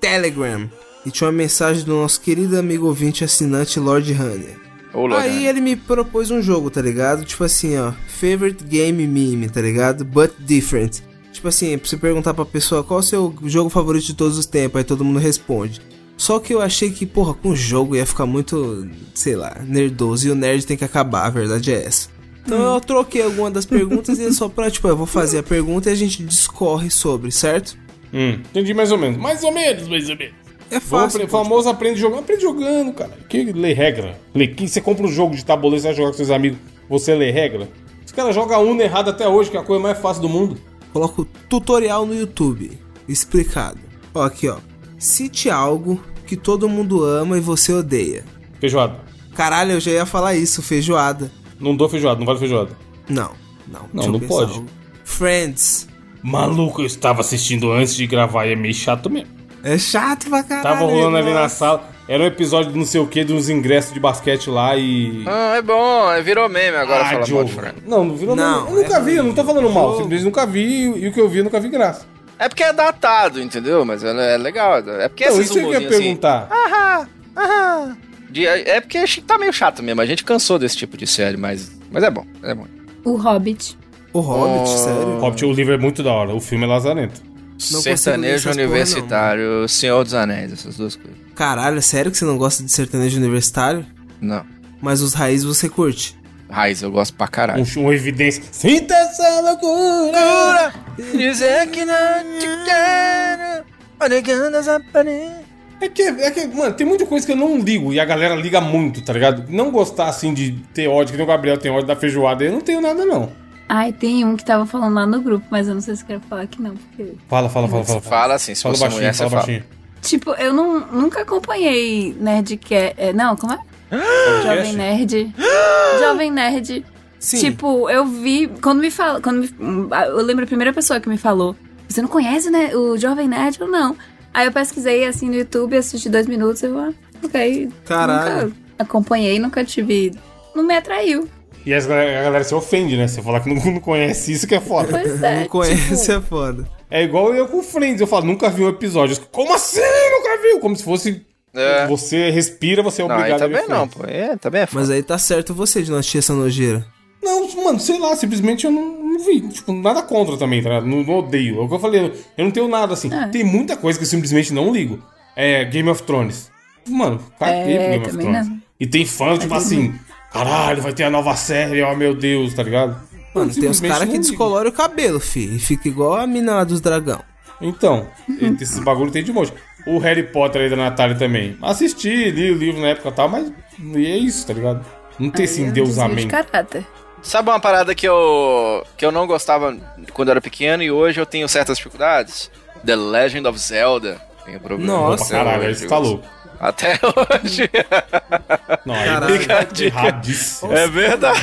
Telegram e tinha uma mensagem do nosso querido amigo ouvinte assinante Lord Hunter. Lord, Aí né? ele me propôs um jogo, tá ligado? Tipo assim, ó, favorite game meme, tá ligado? But different. Tipo assim, pra você perguntar pra pessoa qual é o seu jogo favorito de todos os tempos, aí todo mundo responde. Só que eu achei que, porra, com o jogo ia ficar muito, sei lá, nerdoso e o nerd tem que acabar, a verdade é essa. Então eu troquei alguma das perguntas e é só pra, tipo, eu vou fazer a pergunta e a gente discorre sobre, certo? Hum, entendi mais ou menos. Mais ou menos, mais ou menos. É fácil. pô, famoso aprende jogando. Aprende jogando, cara. Que lê regra. Lê, que você compra um jogo de tabuleiro, você vai jogar com seus amigos, você lê regra. Os caras jogam Uno errado até hoje, que é a coisa mais fácil do mundo. Coloco tutorial no YouTube, explicado. Ó, aqui, ó. Cite algo que todo mundo ama e você odeia. Feijoada. Caralho, eu já ia falar isso, feijoada. Não dou feijoada, não vale feijoada. Não, não. Não, não pode. algo. Friends. Maluco, eu estava assistindo antes de gravar e é meio chato mesmo. É chato pra caralho. Tava rolando ali na sala. Era um episódio de não sei o que, de uns ingressos de basquete lá e. Ah, é bom, é, virou meme agora falar mal Diogo. Não, não virou Não, não, Eu nunca é vi, eu não tô falando mal. Jogo. Simplesmente nunca vi e o que eu vi eu nunca vi graça. É porque é datado, entendeu? Mas é, é legal. É porque Não, isso que eu ia assim... perguntar. Aham, aham. De- é porque acho que tá meio chato mesmo. A gente cansou desse tipo de série, mas, mas é bom, é bom. O Hobbit. O Hobbit, Oh. sério? Hobbit, o livro é muito da hora, o filme é lazarento. Ler Sertanejo essas porra, Universitário, Senhor dos Anéis, essas duas coisas. Caralho, sério que você não gosta de sertanejo universitário? Não. Mas os raízes você curte. Raiz, eu gosto pra caralho. Um, uma evidência. Sinta essa loucura! Dizer que não te quero, olhando as aparências. É que, é que, mano, tem muita coisa que eu não ligo e a galera liga muito, tá ligado? Não gostar assim de ter ódio, que nem o Gabriel tem ódio da feijoada, eu não tenho nada, não. Ai, tem um que tava falando lá no grupo, mas eu não sei se quero falar aqui não, porque... Fala, fala, fala, fala. Fala assim, se Fala você baixinho, mulher, você fala fala. baixinho. Tipo, eu não, nunca acompanhei Nerdcast... É, não, como é? Jovem Podcast? Nerd. Jovem Nerd. Sim. Tipo, eu vi... Quando me fala... Quando me, eu lembro a primeira pessoa que me falou. Você não conhece né, o Jovem Nerd? Eu não. Aí eu pesquisei assim no YouTube, assisti dois minutos e eu... Ah, ok. Caralho. Nunca acompanhei, nunca tive... Não me atraiu. E as galera- a galera se ofende, né? Você falar que não, não conhece isso que é foda. Pois é. não conhece, tipo, é foda. É igual eu com Friends, eu falo, nunca vi um episódio. Como assim? Nunca viu? Como se fosse. É. Você respira, você é Não, aí obrigado a ver também não, pô. É, também é foda. Mas aí tá certo você de não assistir essa nojeira. Não, mano, sei lá, simplesmente eu não, não vi. Tipo, nada contra também, tá? Não, não odeio. É o que eu falei, eu não tenho nada assim. É. Tem muita coisa que eu simplesmente não ligo. É Game of Thrones. Mano, caguei É, pro Game of também Thrones. não. E tem fãs, tipo assim, caralho, vai ter a nova série, ó meu Deus, tá ligado? Mano, tem uns caras que descoloram o cabelo, fi. E fica igual a mina lá dos dragão. Então, esses bagulho tem de monte. O Harry Potter aí da Natália também. Assisti, li o livro na época e tal, mas e é isso, tá ligado? Não tem esse é endeusamento. caráter. Sabe uma parada que eu que eu não gostava quando eu era pequeno e hoje eu tenho certas dificuldades? The Legend of Zelda. Tenho problema. Nossa. até Caralho, você tá louco. Até hoje. Não, Caralho. erradíssimo. É verdade.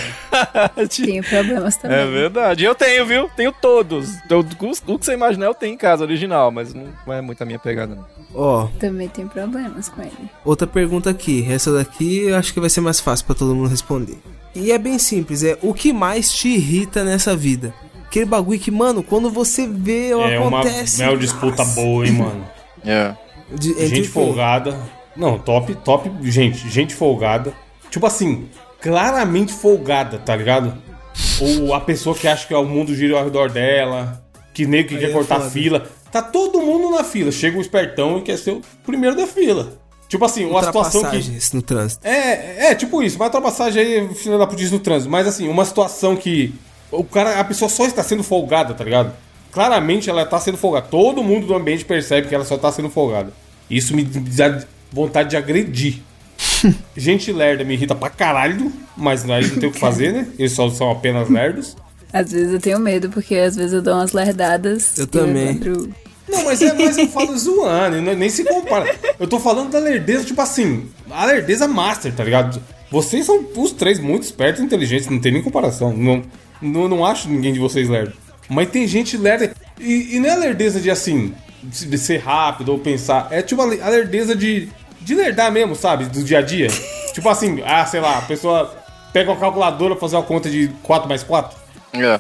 Tenho problemas também. É verdade. Eu tenho, viu? Tenho todos. Eu- O que você imaginar eu tenho em casa original, mas não é muito a minha pegada, não. Ó, Também tenho problemas com ele. outra pergunta aqui. Essa daqui eu acho que vai ser mais fácil pra todo mundo responder. E é bem simples, é o que mais te irrita nessa vida? Aquele bagulho que, mano, quando você vê, É uma, acontece. é uma disputa Nossa. boa, hein, mano. É. De- Gente folgada. Não, top, top, gente, gente folgada. Tipo assim, claramente folgada, tá ligado? Ou a pessoa que acha que o mundo gira ao redor dela, que nem que Aí quer é cortar foda. fila. Tá todo mundo na fila. Chega o espertão e quer ser o primeiro da fila. Tipo assim, uma situação que. No trânsito. É, é, tipo isso, uma ultrapassagem aí, filha da putice no trânsito. Mas assim, uma situação que o cara, a pessoa só está sendo folgada, tá ligado? Claramente ela tá sendo folgada. Todo mundo do ambiente percebe que ela só tá sendo folgada. Isso me vontade de agredir. Gente lerda me irrita pra caralho, mas aí não tem o que fazer, né? Eles só são apenas lerdos. Às vezes eu tenho medo, porque às vezes eu dou umas lerdadas. Eu também. lembro- Não, mas é mais eu falo zoando, nem se compara. Eu tô falando da lerdeza, tipo assim, a lerdeza master, tá ligado? Vocês são os três muito espertos e inteligentes, não tem nem comparação. Não, não, não acho ninguém de vocês lerdo. Mas tem gente lerda. E, e não é lerdeza de assim, de ser rápido ou pensar. É tipo a a lerdeza de, de lerdar mesmo, sabe? Do dia a dia. tipo assim, ah, sei lá, a pessoa pega uma calculadora pra fazer uma conta de 4 mais 4. É.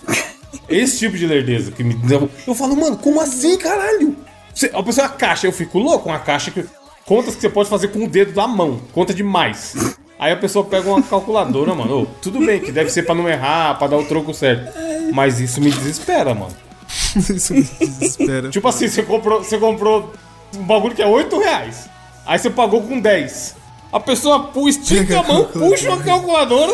Esse tipo de lerdeza que me deu. Eu falo, mano, como assim, caralho? Você, a pessoa é uma caixa, eu fico louco, uma caixa que. Contas que você pode fazer com o dedo da mão, conta demais. Aí a pessoa pega uma calculadora, mano. Ô, tudo bem que deve ser pra não errar, pra dar o troco certo. Mas isso me desespera, mano. Isso me desespera. Tipo assim, você comprou, você comprou um bagulho que é 8 reais. Aí você pagou com 10. A pessoa pu- estica a mão, puxa uma calculadora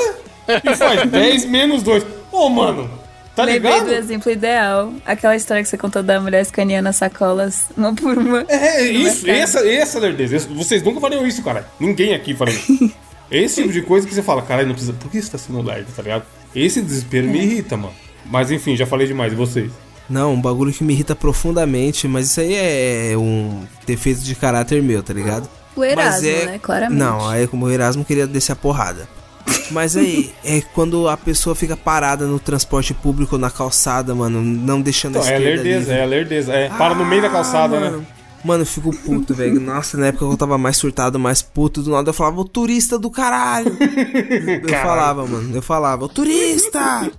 e faz 10 menos 2. Ô, mano, tá Lembrei ligado? do exemplo ideal. Aquela história que você contou da mulher escaneando as sacolas uma por uma. É, no isso, mercado. essa, essa lerdeza. Esse- Vocês nunca fariam isso, cara. Ninguém aqui faria isso. Esse tipo de coisa que você fala, caralho, não precisa. Por que você tá sendo lerdo, tá ligado? Esse desespero me irrita, mano. Mas enfim, já falei demais. E vocês? Não, um bagulho que me irrita profundamente, mas isso aí é um defeito de caráter meu, tá ligado? O Erasmo, Mas é- né? Claramente. Não, aí como o Erasmo queria descer a porrada. Mas aí, é quando a pessoa fica parada no transporte público, na calçada, mano, não deixando Então, a é lerdeza, é a lerdeza. É, para no meio da calçada, Ah, mano. né? Mano, eu fico puto, velho. Nossa, na época eu tava mais surtado, mais puto. Do nada eu falava, o turista do caralho. eu falava, mano. Eu falava, o turista!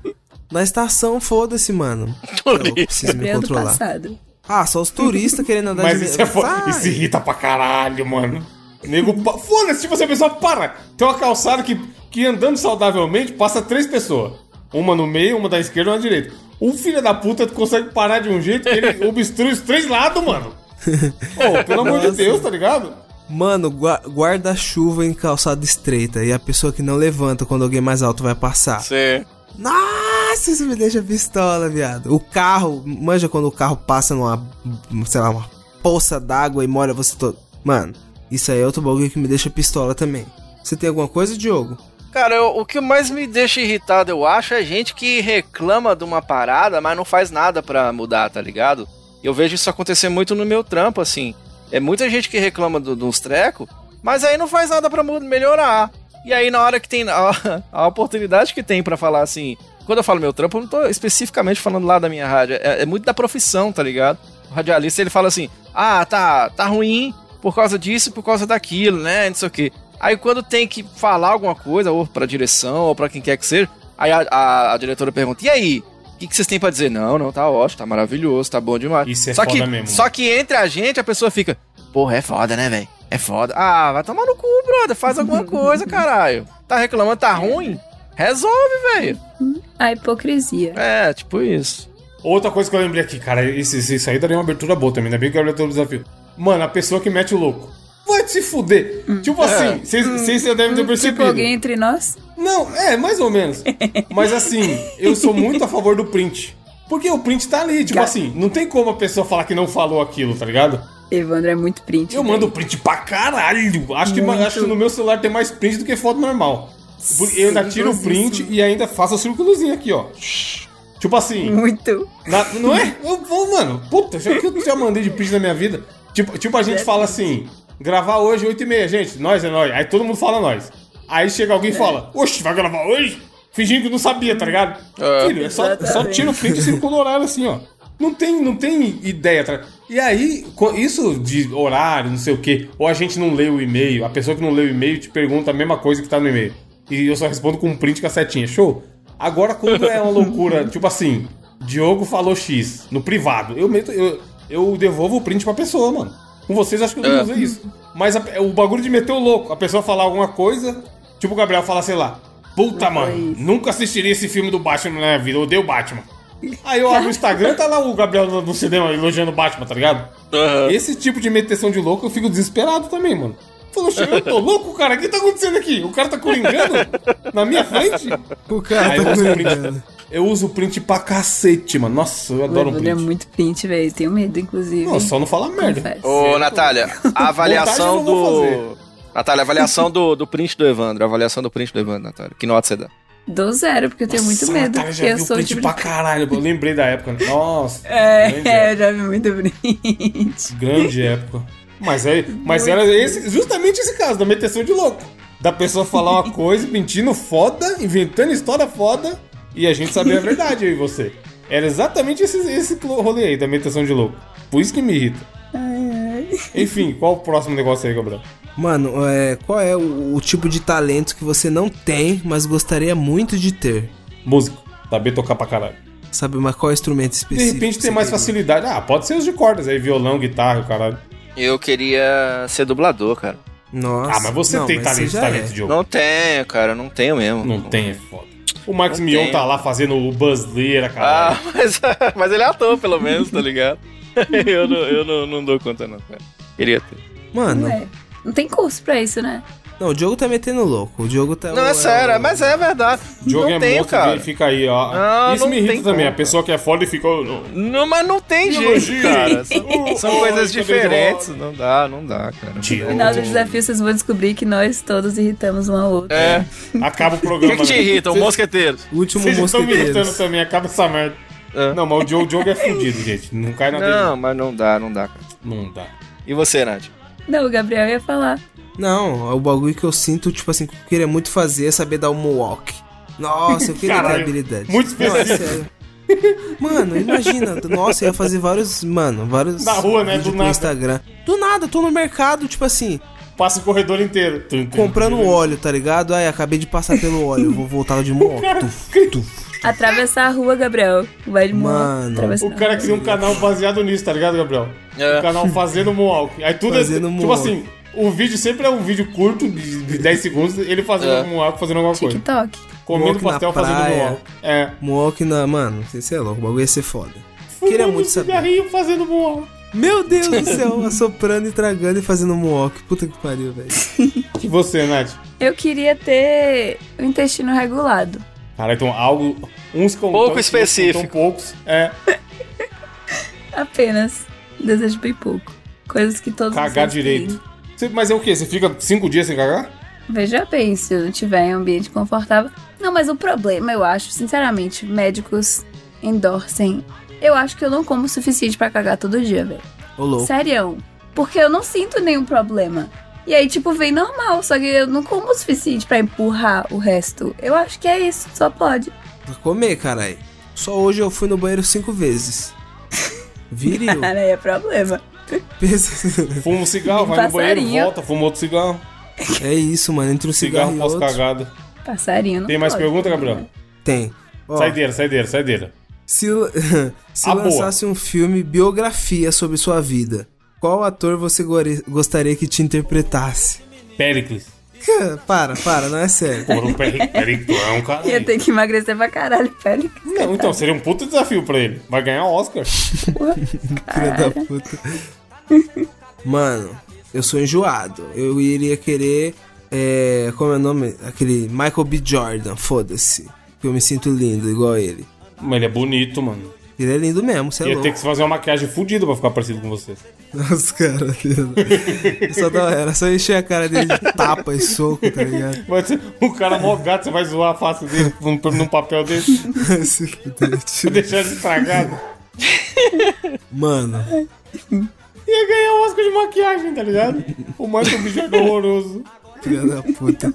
Na estação, foda-se, mano. Eu preciso me controlar. passado. Ah, só os turistas querendo andar Mas de isso, é fo... Isso irrita pra caralho, mano. Nego, pa- foda-se, tipo, se a pessoa para. Tem uma calçada que, que andando saudavelmente passa três pessoas. Uma no meio, uma da esquerda e uma da direita. O filho da puta consegue parar de um jeito que ele obstrui os três lados, mano. Ô, pelo amor de Nossa. Deus, tá ligado? Mano, gua- guarda-chuva em calçada estreita e a pessoa que não levanta quando alguém mais alto vai passar. Sim. Nossa, isso me deixa pistola, viado. O carro, manja quando o carro passa numa, sei lá, uma poça d'água e molha você todo. Mano, isso aí é outro bagulho que me deixa pistola também. Você tem alguma coisa, Diogo? Cara, eu- o que mais me deixa irritado, eu acho, é gente que reclama de uma parada, mas não faz nada pra mudar, tá ligado? Eu vejo isso acontecer muito no meu trampo, assim. É muita gente que reclama do- de uns trecos, mas aí não faz nada mu- melhorar. E aí, na hora que tem a, a oportunidade que tem pra falar assim. Quando eu falo meu trampo, eu não tô especificamente falando lá da minha rádio. É, é muito da profissão, tá ligado? O radialista ele fala assim: ah, tá, tá ruim por causa disso, por causa daquilo, né? Não sei o quê. Aí quando tem que falar alguma coisa, ou pra direção, ou pra quem quer que seja, aí a, a- a diretora pergunta: e aí? O que, que vocês têm pra dizer? Não, não, tá ótimo, tá maravilhoso, tá bom demais. Isso é só foda que, mesmo. Só que entre a gente, a pessoa fica: porra, é foda, né, velho? É foda. Ah, vai tomar no cu, brother. Faz alguma coisa, caralho. Tá reclamando, tá ruim? Resolve, velho. A hipocrisia. É, tipo isso. Outra coisa que eu lembrei aqui, cara, isso, isso aí daria uma abertura boa também, ainda bem que eu abertura do desafio. Mano, a pessoa que mete o louco. Vai te fuder. Tipo assim, vocês vocês já devem ter percebido. Tipo alguém entre nós? Não, é, mais ou menos. Mas assim, eu sou muito a favor do print. Porque o print tá ali, tipo Cara. assim, não tem como a pessoa falar que não falou aquilo, tá ligado? Evandro é muito print. Eu velho. mando print pra caralho. Acho que, acho que no meu celular tem mais print do que foto normal. Eu ainda tiro o print e ainda faço o círculozinho aqui, ó. Tipo assim, Muito. na- não é? Eu vou, mano. Puta, já que eu já mandei de print na minha vida. Tipo, tipo a gente fala assim, gravar hoje 8 e meia, gente. Nós é nós. Aí todo mundo fala nós. Aí chega alguém e fala, oxe, vai gravar hoje? Fingindo que não sabia, tá ligado? Filho, é só, é só tira o print e circula o horário assim, ó. Não tem, não tem ideia. Tá? E aí, isso de horário, não sei o quê, ou a gente não lê o e-mail, a pessoa que não lê o e-mail te pergunta a mesma coisa que tá no e-mail. E eu só respondo com um print com a setinha. Show? Agora, quando é uma loucura, tipo assim, Diogo falou X no privado, eu meto. Eu, eu devolvo o print pra pessoa, mano. Com vocês acho que eu não usei isso. Mas a- o bagulho de meter o louco, a pessoa falar alguma coisa, tipo o Gabriel falar, sei lá, puta, mano, isso. nunca assistiria esse filme do Batman na minha vida, eu odeio o Batman. Aí eu abro o Instagram, tá lá o Gabriel no, no cinema elogiando o Batman, tá ligado? Esse tipo de meteção de louco eu fico desesperado também, mano. Falou, "Che, eu tô louco, cara? O que tá acontecendo aqui? O cara tá coringando na minha frente? O cara Aí tá coringando. Eu uso o print pra cacete, mano. Nossa, eu O adoro Evandro é print. muito print, velho. Tenho medo, inclusive. Não, só não fala merda. Ô, Natália, a avaliação do. Natália, avaliação do, do print do Evandro. A avaliação do print do Evandro, Natália. Que nota você dá? Dou zero, porque eu tenho muito Nossa, medo. Natália já eu viu sou o print tipo pra caralho. Eu lembrei da época. Nossa. É, época. eu já vi muito print. Grande época. Mas, é, mas era esse, justamente esse caso, da meteção de louco. Da pessoa falar uma coisa, mentindo foda, inventando história foda, e a gente sabia a verdade, eu e você. Era exatamente esse, esse rolê aí, da meteção de louco. Por isso que me irrita. Enfim, qual o próximo negócio aí, Gabriel? Mano, é, qual é o, o tipo de talento que você não tem, mas gostaria muito de ter? Músico. Saber tocar pra caralho. Sabe, mas qual é instrumento De específico? repente que tem mais queria? facilidade. Ah, pode ser os de cordas aí, violão, guitarra, caralho. Eu queria ser dublador, cara. Nossa. Ah, mas você não, tem mas talento, talento é. de jogo. Não tenho, cara, não tenho mesmo. Não tem, é foda. O Max Não Mion tem. tá lá fazendo o Buzz Leira, Ah, mas, mas ele é ator, pelo menos, tá ligado? eu não, eu não, não dou conta, não, cara. Queria ter. Mano, Ué, não tem curso pra isso, né? Não, o Diogo tá metendo louco. O Diogo tá. Não, é sério, o- mas é verdade. O jogo não é monstro, cara. ele fica aí, ó. Não, Isso não me irrita tem também. como, a pessoa que é foda e fica. Não, mas não tem jeito, cara. São, são Oh, coisas diferentes. o Não dá, não dá, cara. No final do desafio, vocês vão descobrir que nós todos irritamos um ao outro. É. Acaba o O programa. que, que te né? irrita? O Vocês- mosqueteiro. O último Vocês já estão me irritando também, acaba essa merda. É. Não, mas o Diogo, o Diogo é fudido, gente. Não cai na dele. Não, mas não dá, não dá, cara. Não dá. E você, Nath? Não, o Gabriel ia falar. Não, o bagulho que eu sinto, tipo assim, que eu queria muito fazer é saber dar o moonwalk. Nossa, eu queria ter Caralho, habilidade. muito Não, é específico. sério. Mano, imagina, nossa, eu ia fazer vários, mano, vários Na rua, né, do nada. Instagram. Do nada, tô no mercado, tipo assim, Passa o corredor inteiro. Tum, tum, comprando tum. óleo, tá ligado? Ai, acabei de passar pelo óleo, vou voltar de tuf. Atravessar a rua, Gabriel. Vai de moto. Mano, atravessar O cara cria um canal baseado nisso, tá ligado, Gabriel? É. O canal fazendo Moonwalk. Aí tudo Fazendo é. Tipo assim, o vídeo sempre é um vídeo curto, de, de 10 segundos, ele fazendo É. um Moonwalk, fazendo alguma coisa. TikTok. Comendo pastel, fazendo praia. Moonwalk. É. Moonwalk na. Mano, você é louco, o bagulho ia ser foda. Queria muito saber. cigarrinho fazendo Moonwalk. Meu Deus do céu, assoprando e tragando e fazendo moonwalk. Puta que pariu, velho. E você, Nath? Eu queria ter o intestino regulado. Cara, então algo. Uns com Pouco específico. Tão poucos. É. Apenas. Desejo bem pouco. Coisas que todos Cagar direito. têm. Você- mas é o quê? Você fica cinco dias sem cagar? Veja bem, se eu não tiver em um ambiente confortável. Não, mas o problema, eu acho, sinceramente, médicos endorsem. Eu acho que eu não como o suficiente pra cagar todo dia, velho. Ô, louco. Sério. Porque eu não sinto nenhum problema. E aí, tipo, vem normal, só que eu não como o suficiente pra empurrar o resto. Eu acho que é isso, só pode. Pra comer, caralho. Só hoje eu fui no banheiro cinco vezes. Viril. Cara, aí é problema. Fuma um cigarro, vai no banheiro, volta, fuma outro cigarro. é isso, mano. Entre um cigarro, Cigarro e outro. pós-cagada. Passarinho não Tem mais pode. pergunta, Gabriel? Tem. Ó, Saideira, saideira, saideira. se se A boa. lançasse um filme biografia sobre sua vida, qual ator você gostaria que te interpretasse? Pericles. para, para, não é sério. Porra, o Pericles Pericles é um cara. Ia ter que emagrecer pra caralho, Félix. Não, então, seria um puta desafio pra ele. Vai ganhar Oscar. Filha da puta. Mano, eu sou enjoado. Eu iria querer. É, como é o nome? Aquele Michael B. Jordan, foda-se. Que eu me sinto lindo, igual ele. Mas ele é bonito, mano. Ele é lindo mesmo, você é Ia louco. ter que fazer uma maquiagem fodida pra ficar parecido com você. Nossa, cara. só dá- era só encher a cara dele de tapa e soco, tá ligado? Mas o cara mó gato, você vai zoar a face dele num, num papel desse. Tio. Deixar estragado. Mano, Ia ganhar o Oscar de maquiagem, tá ligado? O Michael B. Jordan horroroso. filha da puta.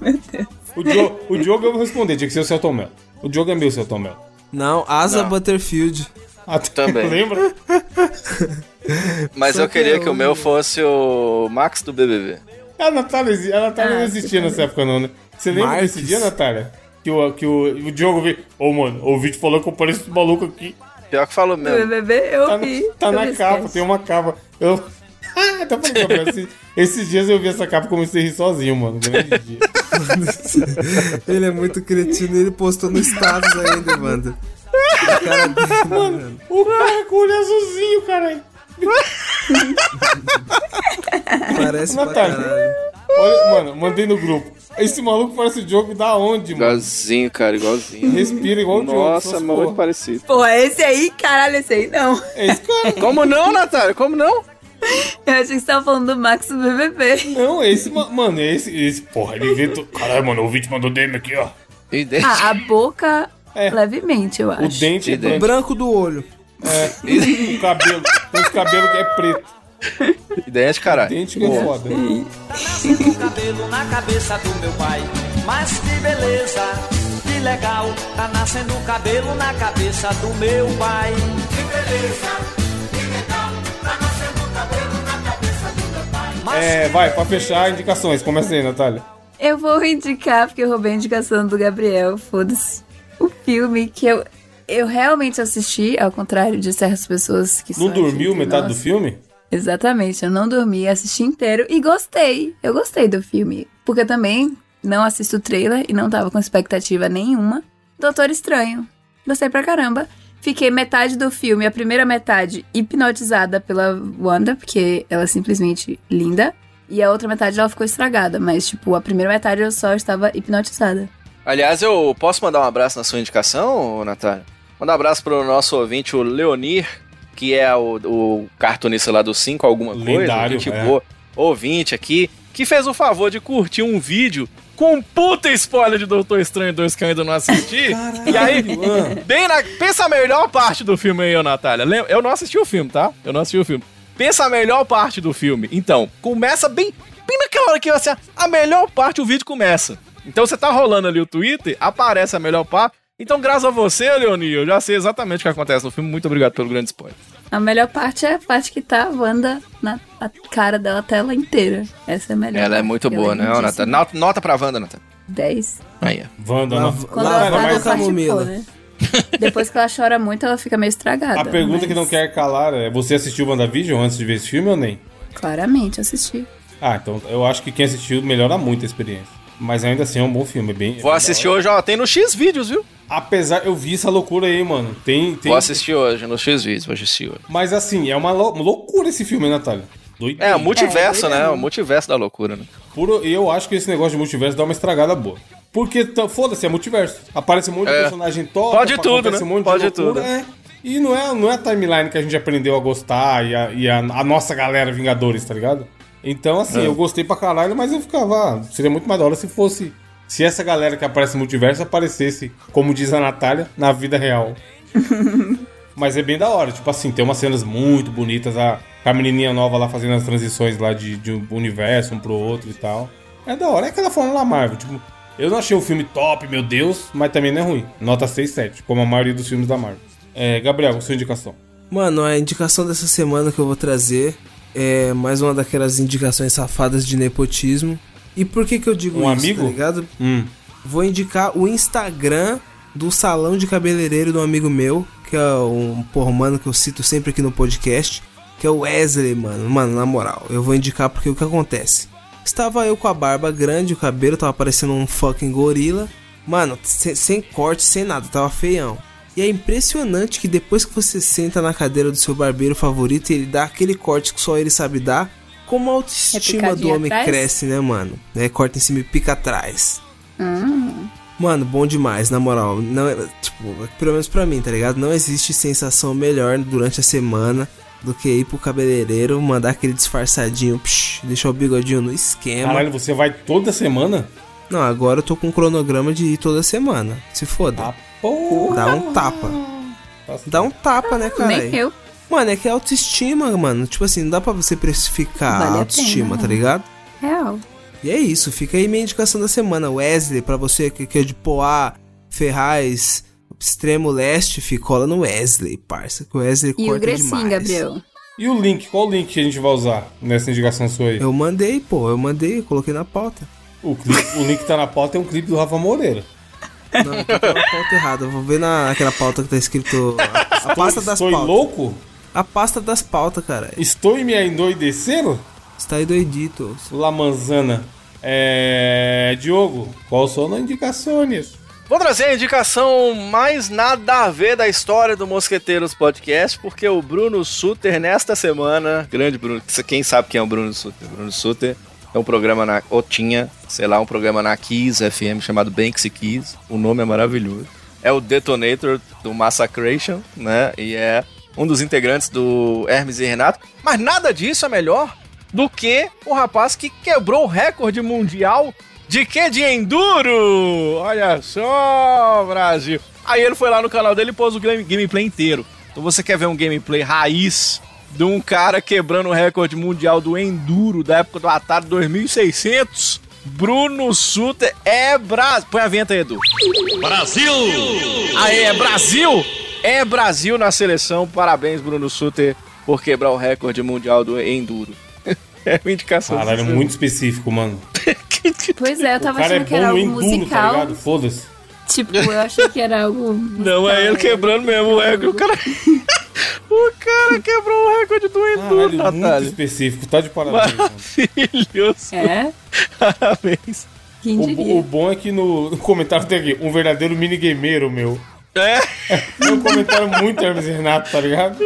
O, Diogo, o Diogo eu vou responder, tinha que ser o Celton Mello. O Diogo é meu, Celton Mello. Não, Asa Não. Butterfield. Até, Também. Lembra? Mas Só eu que queria eu- que o meu fosse o Max do BBB. A Natália, exi- a Natália Ah, não existia nessa época, não, né? Você lembra Marques. desse dia, Natália? Que o, que o, o Diogo veio. Ô, mano, o vídeo falou que eu pareço esse maluco aqui. Pior que falou mesmo. BBB, eu Tá, vi. na, tá eu na capa, sketch. tem uma capa. Eu. Ah, tá falando, Gabriel, esses, esses dias eu vi essa capa e comecei a rir sozinho, mano. Grande dia. Ele é muito cretino e ele postou no status ainda, mano. A cara dele, mano. O cara com o olho azulzinho, caralho. Parece pra Natália. caralho. Olha, mano, mandei no grupo. Esse maluco parece o Diogo da onde, mano? Igualzinho, cara, igualzinho. Respira igual o Diogo. Nossa, mas muito parecido. Porra, esse aí, caralho, esse aí não. É esse cara. Como não, Natália? Como não? Eu achei que você tava falando do Max do BBB. Não, esse, ma- mano, esse, esse, porra, ele vê. tu- Caralho, mano, o vídeo mandou DM aqui, ó. Ah, a boca, É. levemente, eu O acho. dente é branco. Branco do olho. É, o cabelo. Tem os cabelos que é preto. Idêntico, caralho. Dente que é foda. Tá nascendo um cabelo na cabeça do meu pai. Mas que beleza, que legal. Tá nascendo um cabelo na cabeça do meu pai. Que beleza, que legal. Tá nascendo cabelo na cabeça do meu É, vai, pra fechar, indicações. Começa aí, Natália. Eu vou indicar, porque eu roubei a indicação do Gabriel, foda-se. O filme que eu, eu realmente assisti, ao contrário de certas pessoas que Não dormiu metade do nossa, filme? Exatamente, eu não dormi, assisti inteiro e gostei. Eu gostei do filme. Porque também não assisto o trailer e não tava com expectativa nenhuma. Doutor Estranho. Gostei pra caramba. Fiquei metade do filme, a primeira metade, hipnotizada pela Wanda, porque ela é simplesmente linda. E a outra metade ela ficou estragada, mas, tipo, a primeira metade eu só estava hipnotizada. Aliás, eu posso mandar um abraço na sua indicação, Natália? Mandar um abraço pro nosso ouvinte, o Leonir, que é o, o cartunista lá do 5 alguma coisa. Lendário, gente é. boa, ouvinte aqui, que fez o favor de curtir um vídeo com um puta spoiler de Doutor Estranho 2 que eu ainda não assisti. e aí, bem na, pensa a melhor parte do filme aí, ô Natália. Eu não assisti o filme, tá? Eu não assisti o filme. Pensa a melhor parte do filme. Então, começa bem, bem naquela hora que assim, a melhor parte o vídeo começa. Então você tá rolando ali o Twitter, aparece a melhor parte. Então, graças a você, Leonir, eu já sei exatamente o que acontece no filme. Muito obrigado pelo grande spoiler. A melhor parte é a parte que tá a Wanda na a cara dela a tela inteira. Essa é a melhor. Ela é muito boa, ela é né. Natália? Nota, nota pra Wanda, Natália. 10. Aí, ó. Wanda, não. Quando Lá- ela tá com a Camomila. né? Depois que ela chora muito, ela fica meio estragada. A pergunta mas que não quer calar é: você assistiu WandaVision antes de ver esse filme ou nem? Claramente, assisti. Ah, então eu acho que quem assistiu melhora muito a experiência. Mas ainda assim é um bom filme, é bem. Vou assistir hoje, ó. Tem no X vídeos, viu? Apesar, eu vi essa loucura aí, mano. Tem. tem... Vou assistir hoje, no X vídeos, vou assistir hoje. Mas assim, é uma, lou- uma loucura esse filme, hein, Natália? Doido. É, o multiverso, É, né? O multiverso da loucura, né? Puro, e eu acho que esse negócio de multiverso dá uma estragada boa. Porque, foda-se, é multiverso. Aparece um monte de É. personagem top. Pode tudo, né? Um monte Pode de loucura, tudo. É. E não é, não é a timeline que a gente aprendeu a gostar e a, e a, a nossa galera Vingadores, tá ligado? Então, assim, É. eu gostei pra caralho, mas eu ficava. ah, Seria muito mais da hora se fosse. Se essa galera que aparece no multiverso aparecesse, como diz a Natália, na vida real. Mas é bem da hora, tipo assim, tem umas cenas muito bonitas, a, a menininha nova lá fazendo as transições lá de, de um universo, um pro outro e tal. É da hora, é aquela fórmula Marvel, tipo, eu não achei o filme top, meu Deus, mas também não é ruim. Nota 6, 7, como a maioria dos filmes da Marvel. É, Gabriel, sua indicação. Mano, a indicação dessa semana que eu vou trazer é mais uma daquelas indicações safadas de nepotismo. E por que que eu digo Um isso, amigo? tá ligado? Hum. Vou indicar o Instagram do salão de cabeleireiro de um amigo meu, que é um porra, mano, que eu cito sempre aqui no podcast, que é o Wesley, mano. Mano, na moral, eu vou indicar porque o que acontece? Estava eu com a barba grande, o cabelo tava parecendo um fucking gorila. Mano, sem, sem corte, sem nada, tava feião. E é impressionante que depois que você senta na cadeira do seu barbeiro favorito e ele dá aquele corte que só ele sabe dar, como a autoestima do picadinha homem atrás? cresce, né, mano? É, corta em cima e pica atrás. Mano, bom demais, na moral. Não, é- tipo, pelo menos pra mim, tá ligado? Não existe sensação melhor durante a semana do que ir pro cabeleireiro, mandar aquele disfarçadinho, psh, deixar o bigodinho no esquema. Caralho, você vai toda semana? Não, agora eu tô com um cronograma de ir toda semana. Se foda. Ah, porra. Dá um tapa. Tá Dá um tapa, né, cara? Nem eu. Mano, é que é autoestima, mano. Tipo assim, não dá pra você precificar Vale a a autoestima, pena, tá ligado? Real. E é isso, fica aí minha indicação da semana. Wesley, pra você que é de Poá, Ferraz, Extremo Leste, fica cola no Wesley, parça. Que o Wesley E o corta Grecin, demais. Gabriel. E o link? Qual o link que a gente vai usar nessa indicação sua aí? Eu mandei, pô, eu mandei, coloquei na pauta. O, clipe- o link que tá na pauta é um clipe do Rafa Moreira. Não, aqui tá na pauta errada. Eu vou ver na, naquela pauta que tá escrito. A, a pasta das Estou pautas. louco? A pasta das pautas, cara. Estou me endoidecendo? Está aí doidito. Lamanzana. É. Diogo, qual são as indicações? Vou trazer a indicação mais nada a ver da história do Mosqueteiros Podcast, porque o Bruno Suter, nesta semana, grande Bruno, quem sabe quem é o Bruno Suter? Bruno Suter é um programa na, ou tinha, sei lá, um programa na Kiss FM chamado Banksy Kiss, o nome é maravilhoso. É o detonator do Massacration, né, e é um dos integrantes do Hermes e Renato, mas nada disso é melhor do que o rapaz que quebrou o recorde mundial de que? De Enduro! Olha só, Brasil! Aí ele foi lá no canal dele e pôs o game- gameplay inteiro. Então você quer ver um gameplay raiz de um cara quebrando o recorde mundial do Enduro da época do Atari 2600? Bruno Suter é Brasil. Põe a venta aí, Edu. Brasil! Aí, é Brasil! É Brasil na seleção. Parabéns, Bruno Suter, por quebrar o recorde mundial do Enduro. É uma indicação. Caralho, é muito específico, mano. Pois é, eu O tava cara é achando que era bom algo em tudo, tá musical. ligado? Foda-se. tipo, eu achei que era algo. Não, é ele quebrando mesmo o recorde. O cara... o cara quebrou o recorde do Edu, Caralho, muito Natália. específico. Tá de parabéns, mano. Maravilhoso. É? Parabéns. Quem O, diria? o bom é que no, comentário tem aqui, um verdadeiro minigameiro, meu. É. É um comentário muito Hermes e Renato, tá ligado?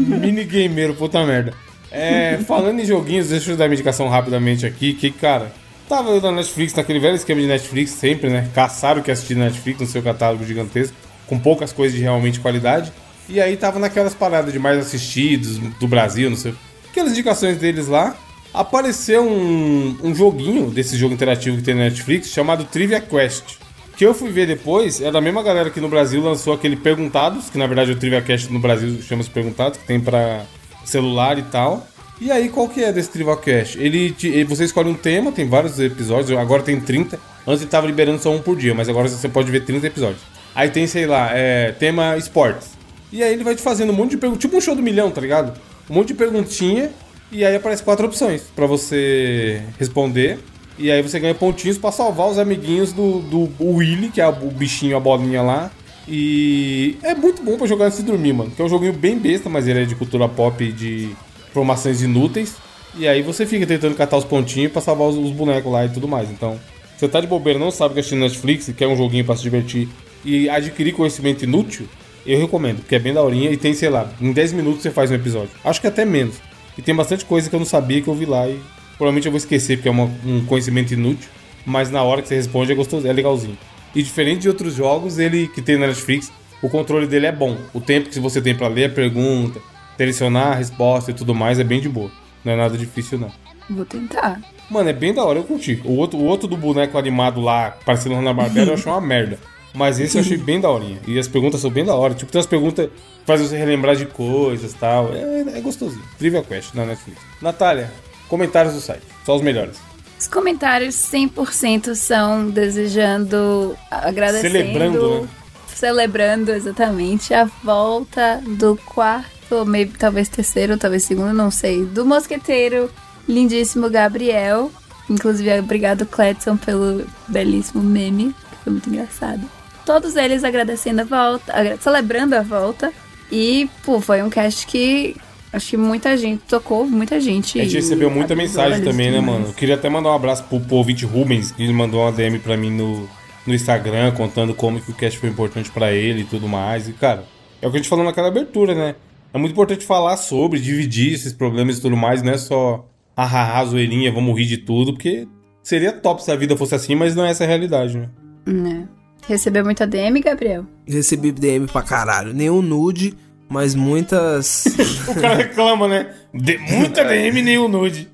Minigameiro, puta merda. É, falando em joguinhos, deixa eu dar uma indicação rapidamente aqui, que, cara, tava eu na Netflix, naquele velho esquema de Netflix, sempre, né? Caçaram o que assistir na Netflix no seu catálogo gigantesco, com poucas coisas de realmente qualidade. E aí tava naquelas paradas de mais assistidos do Brasil, não sei. Aquelas indicações deles lá. Apareceu um, um joguinho desse jogo interativo que tem na Netflix chamado Trivia Quest. Que eu fui ver depois, é da mesma galera que no Brasil lançou aquele Perguntados, que na verdade o Trivia Cast no Brasil chama-se Perguntados, que tem pra celular e tal. E aí, qual que é desse Trivia Cast? Ele, te- você escolhe um tema, tem vários episódios, agora tem 30. Antes ele tava liberando só um por dia, mas agora você pode ver 30 episódios. Aí tem, sei lá, é, tema esportes. E aí ele vai te fazendo um monte de perguntas, tipo um show do milhão, tá ligado? Um monte de perguntinha, e aí aparece quatro opções pra você responder. E aí você ganha pontinhos pra salvar os amiguinhos do, do Willy, que é o bichinho, a bolinha lá. E é muito bom pra jogar antes de dormir, mano. Que é um joguinho bem besta, mas ele é de cultura pop e de informações inúteis. E aí você fica tentando catar os pontinhos pra salvar os, os bonecos lá e tudo mais. Então, você tá de bobeira, não sabe que assistir Netflix, quer um joguinho pra se divertir e adquirir conhecimento inútil, eu recomendo, porque é bem daorinha e tem, sei lá, em 10 minutos você faz um episódio. Acho que até menos. E tem bastante coisa que eu não sabia que eu vi lá e provavelmente eu vou esquecer porque é uma- um conhecimento inútil, mas na hora que você responde é gostoso, é legalzinho. E diferente de outros jogos, ele que tem na Netflix, o controle dele é bom. O tempo que você tem pra ler a pergunta, selecionar a resposta e tudo mais é bem de boa. Não é nada difícil não. Vou tentar. Mano, é bem da hora, eu curti. O outro, o outro do boneco animado lá, parecendo Hanna Barbera, eu achei uma merda. Mas esse eu achei bem da horinha. E as perguntas são bem da hora. Tipo, tem umas perguntas que fazem você relembrar de coisas e tal. É, é gostosinho. Trivia Quest na Netflix. Natália, comentários do site. Só os melhores. Os comentários 100% são desejando, agradecendo. Celebrando, né? Celebrando exatamente a volta do quarto, maybe, talvez terceiro, talvez segundo, não sei. Do mosqueteiro lindíssimo Gabriel. Inclusive, obrigado, Cledson, pelo belíssimo meme, foi muito engraçado. Todos eles agradecendo a volta, celebrando a volta. E, pô, foi um cast que acho que muita gente tocou, muita gente. A gente recebeu muita mensagem também, né, mano? Eu queria até mandar um abraço pro, pro ouvinte Rubens, que ele mandou uma DM pra mim no, no Instagram, contando como que o cast foi importante pra ele e tudo mais. E, cara, é o que a gente falou naquela abertura, né? É muito importante falar sobre, dividir esses problemas e tudo mais, não é só ahaha, zoeirinha, vamos rir de tudo, porque seria top se a vida fosse assim, mas não é essa a realidade, né? Né. Recebeu muita DM, Gabriel? Recebi DM pra caralho. Nenhum nude, mas muitas. O cara reclama, né? De- muita DM o nude.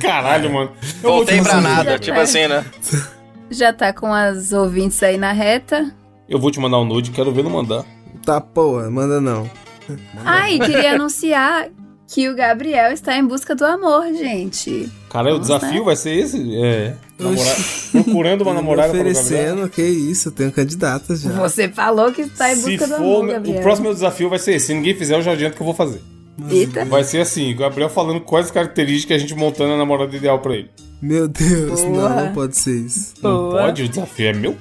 Caralho, mano. Eu Voltei te pra nada, tipo assim, né? Já tá com as ouvintes aí na reta. Eu vou te mandar um nude, quero ver não mandar. tá, porra, manda não. Ai, queria anunciar que o Gabriel está em busca do amor, gente. Cara, o desafio vai ser esse? É. Namorar, procurando uma namorada para o Gabriel. oferecendo, que isso, eu tenho candidatas já. Você falou que está em Se busca do for, amor, Gabriel. o próximo desafio vai ser esse. Se ninguém fizer, eu já adianto que eu vou fazer. Eita. Vai ser assim, o Gabriel falando quais características a gente montando a namorada ideal pra ele. Meu Deus, Boa. não, não pode ser isso. Não Boa. pode, o desafio é meu.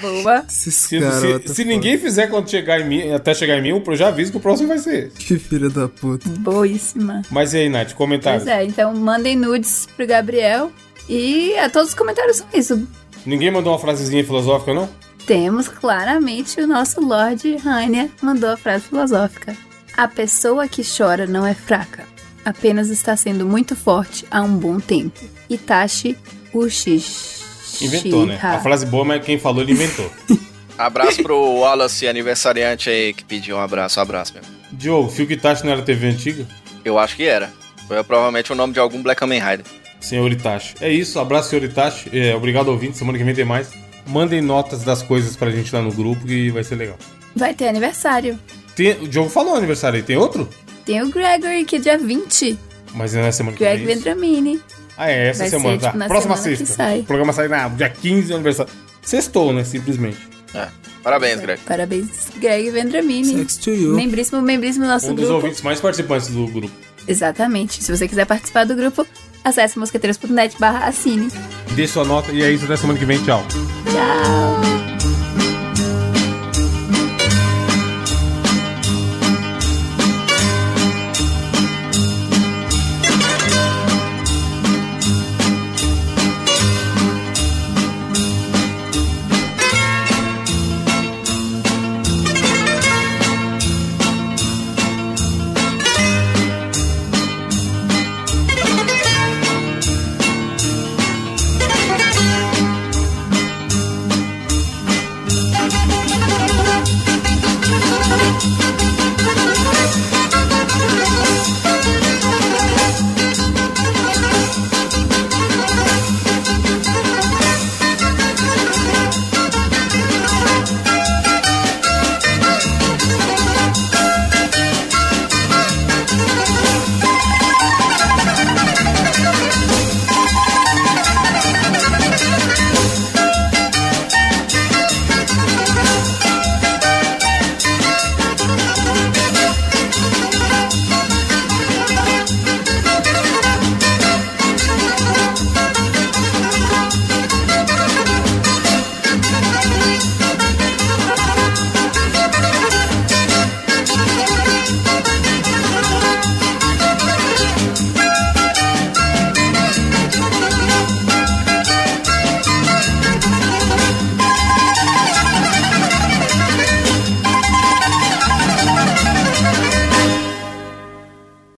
Boa. Esses Se, garotos. se, se ninguém fizer quando chegar em mim, até chegar em mim, eu já aviso que o próximo vai ser esse. Que filha da puta. Boíssima. Mas e aí, Nath, comentários? Pois é, então mandem nudes pro Gabriel. E a todos os comentários são isso. Ninguém mandou uma frasezinha filosófica, não? Temos claramente o nosso Lorde Rainer mandou a frase filosófica. A pessoa que chora não é fraca, apenas está sendo muito forte há um bom tempo. Itachi Uchiha. Inventou, né? A frase boa, mas quem falou, ele inventou. Abraço pro Wallace, aniversariante aí, que pediu um abraço. Um abraço mesmo. Diogo, Fio Itachi não era TV antiga? Eu acho que era. Foi provavelmente o nome de algum Black Kamen Rider. Senhor Itachi. É isso, abraço, senhor Itachi. É, obrigado, ouvinte. Semana que vem tem mais. Mandem notas das coisas pra gente lá no grupo que vai ser legal. Vai ter aniversário. Tem, o Diogo falou aniversário aí, tem outro? Tem o Gregory, que é dia 20. Mas não é semana que Greg vem. isso? Vendramini. Ah, é essa Vai semana, ser, tá. tipo, na Próxima semana que sexta. sai. O programa sai na dia 15 do aniversário. Sextou, né? Simplesmente. É. Parabéns, Greg. Parabéns, Greg Vendramini. Sex to you. Membríssimo, membríssimo do nosso Um dos grupo. ouvintes mais participantes do grupo. Exatamente. Se você quiser participar do grupo, acesse mosqueteiros.net barra assine. Dê sua nota e é isso. Até semana que vem. Tchau. Tchau!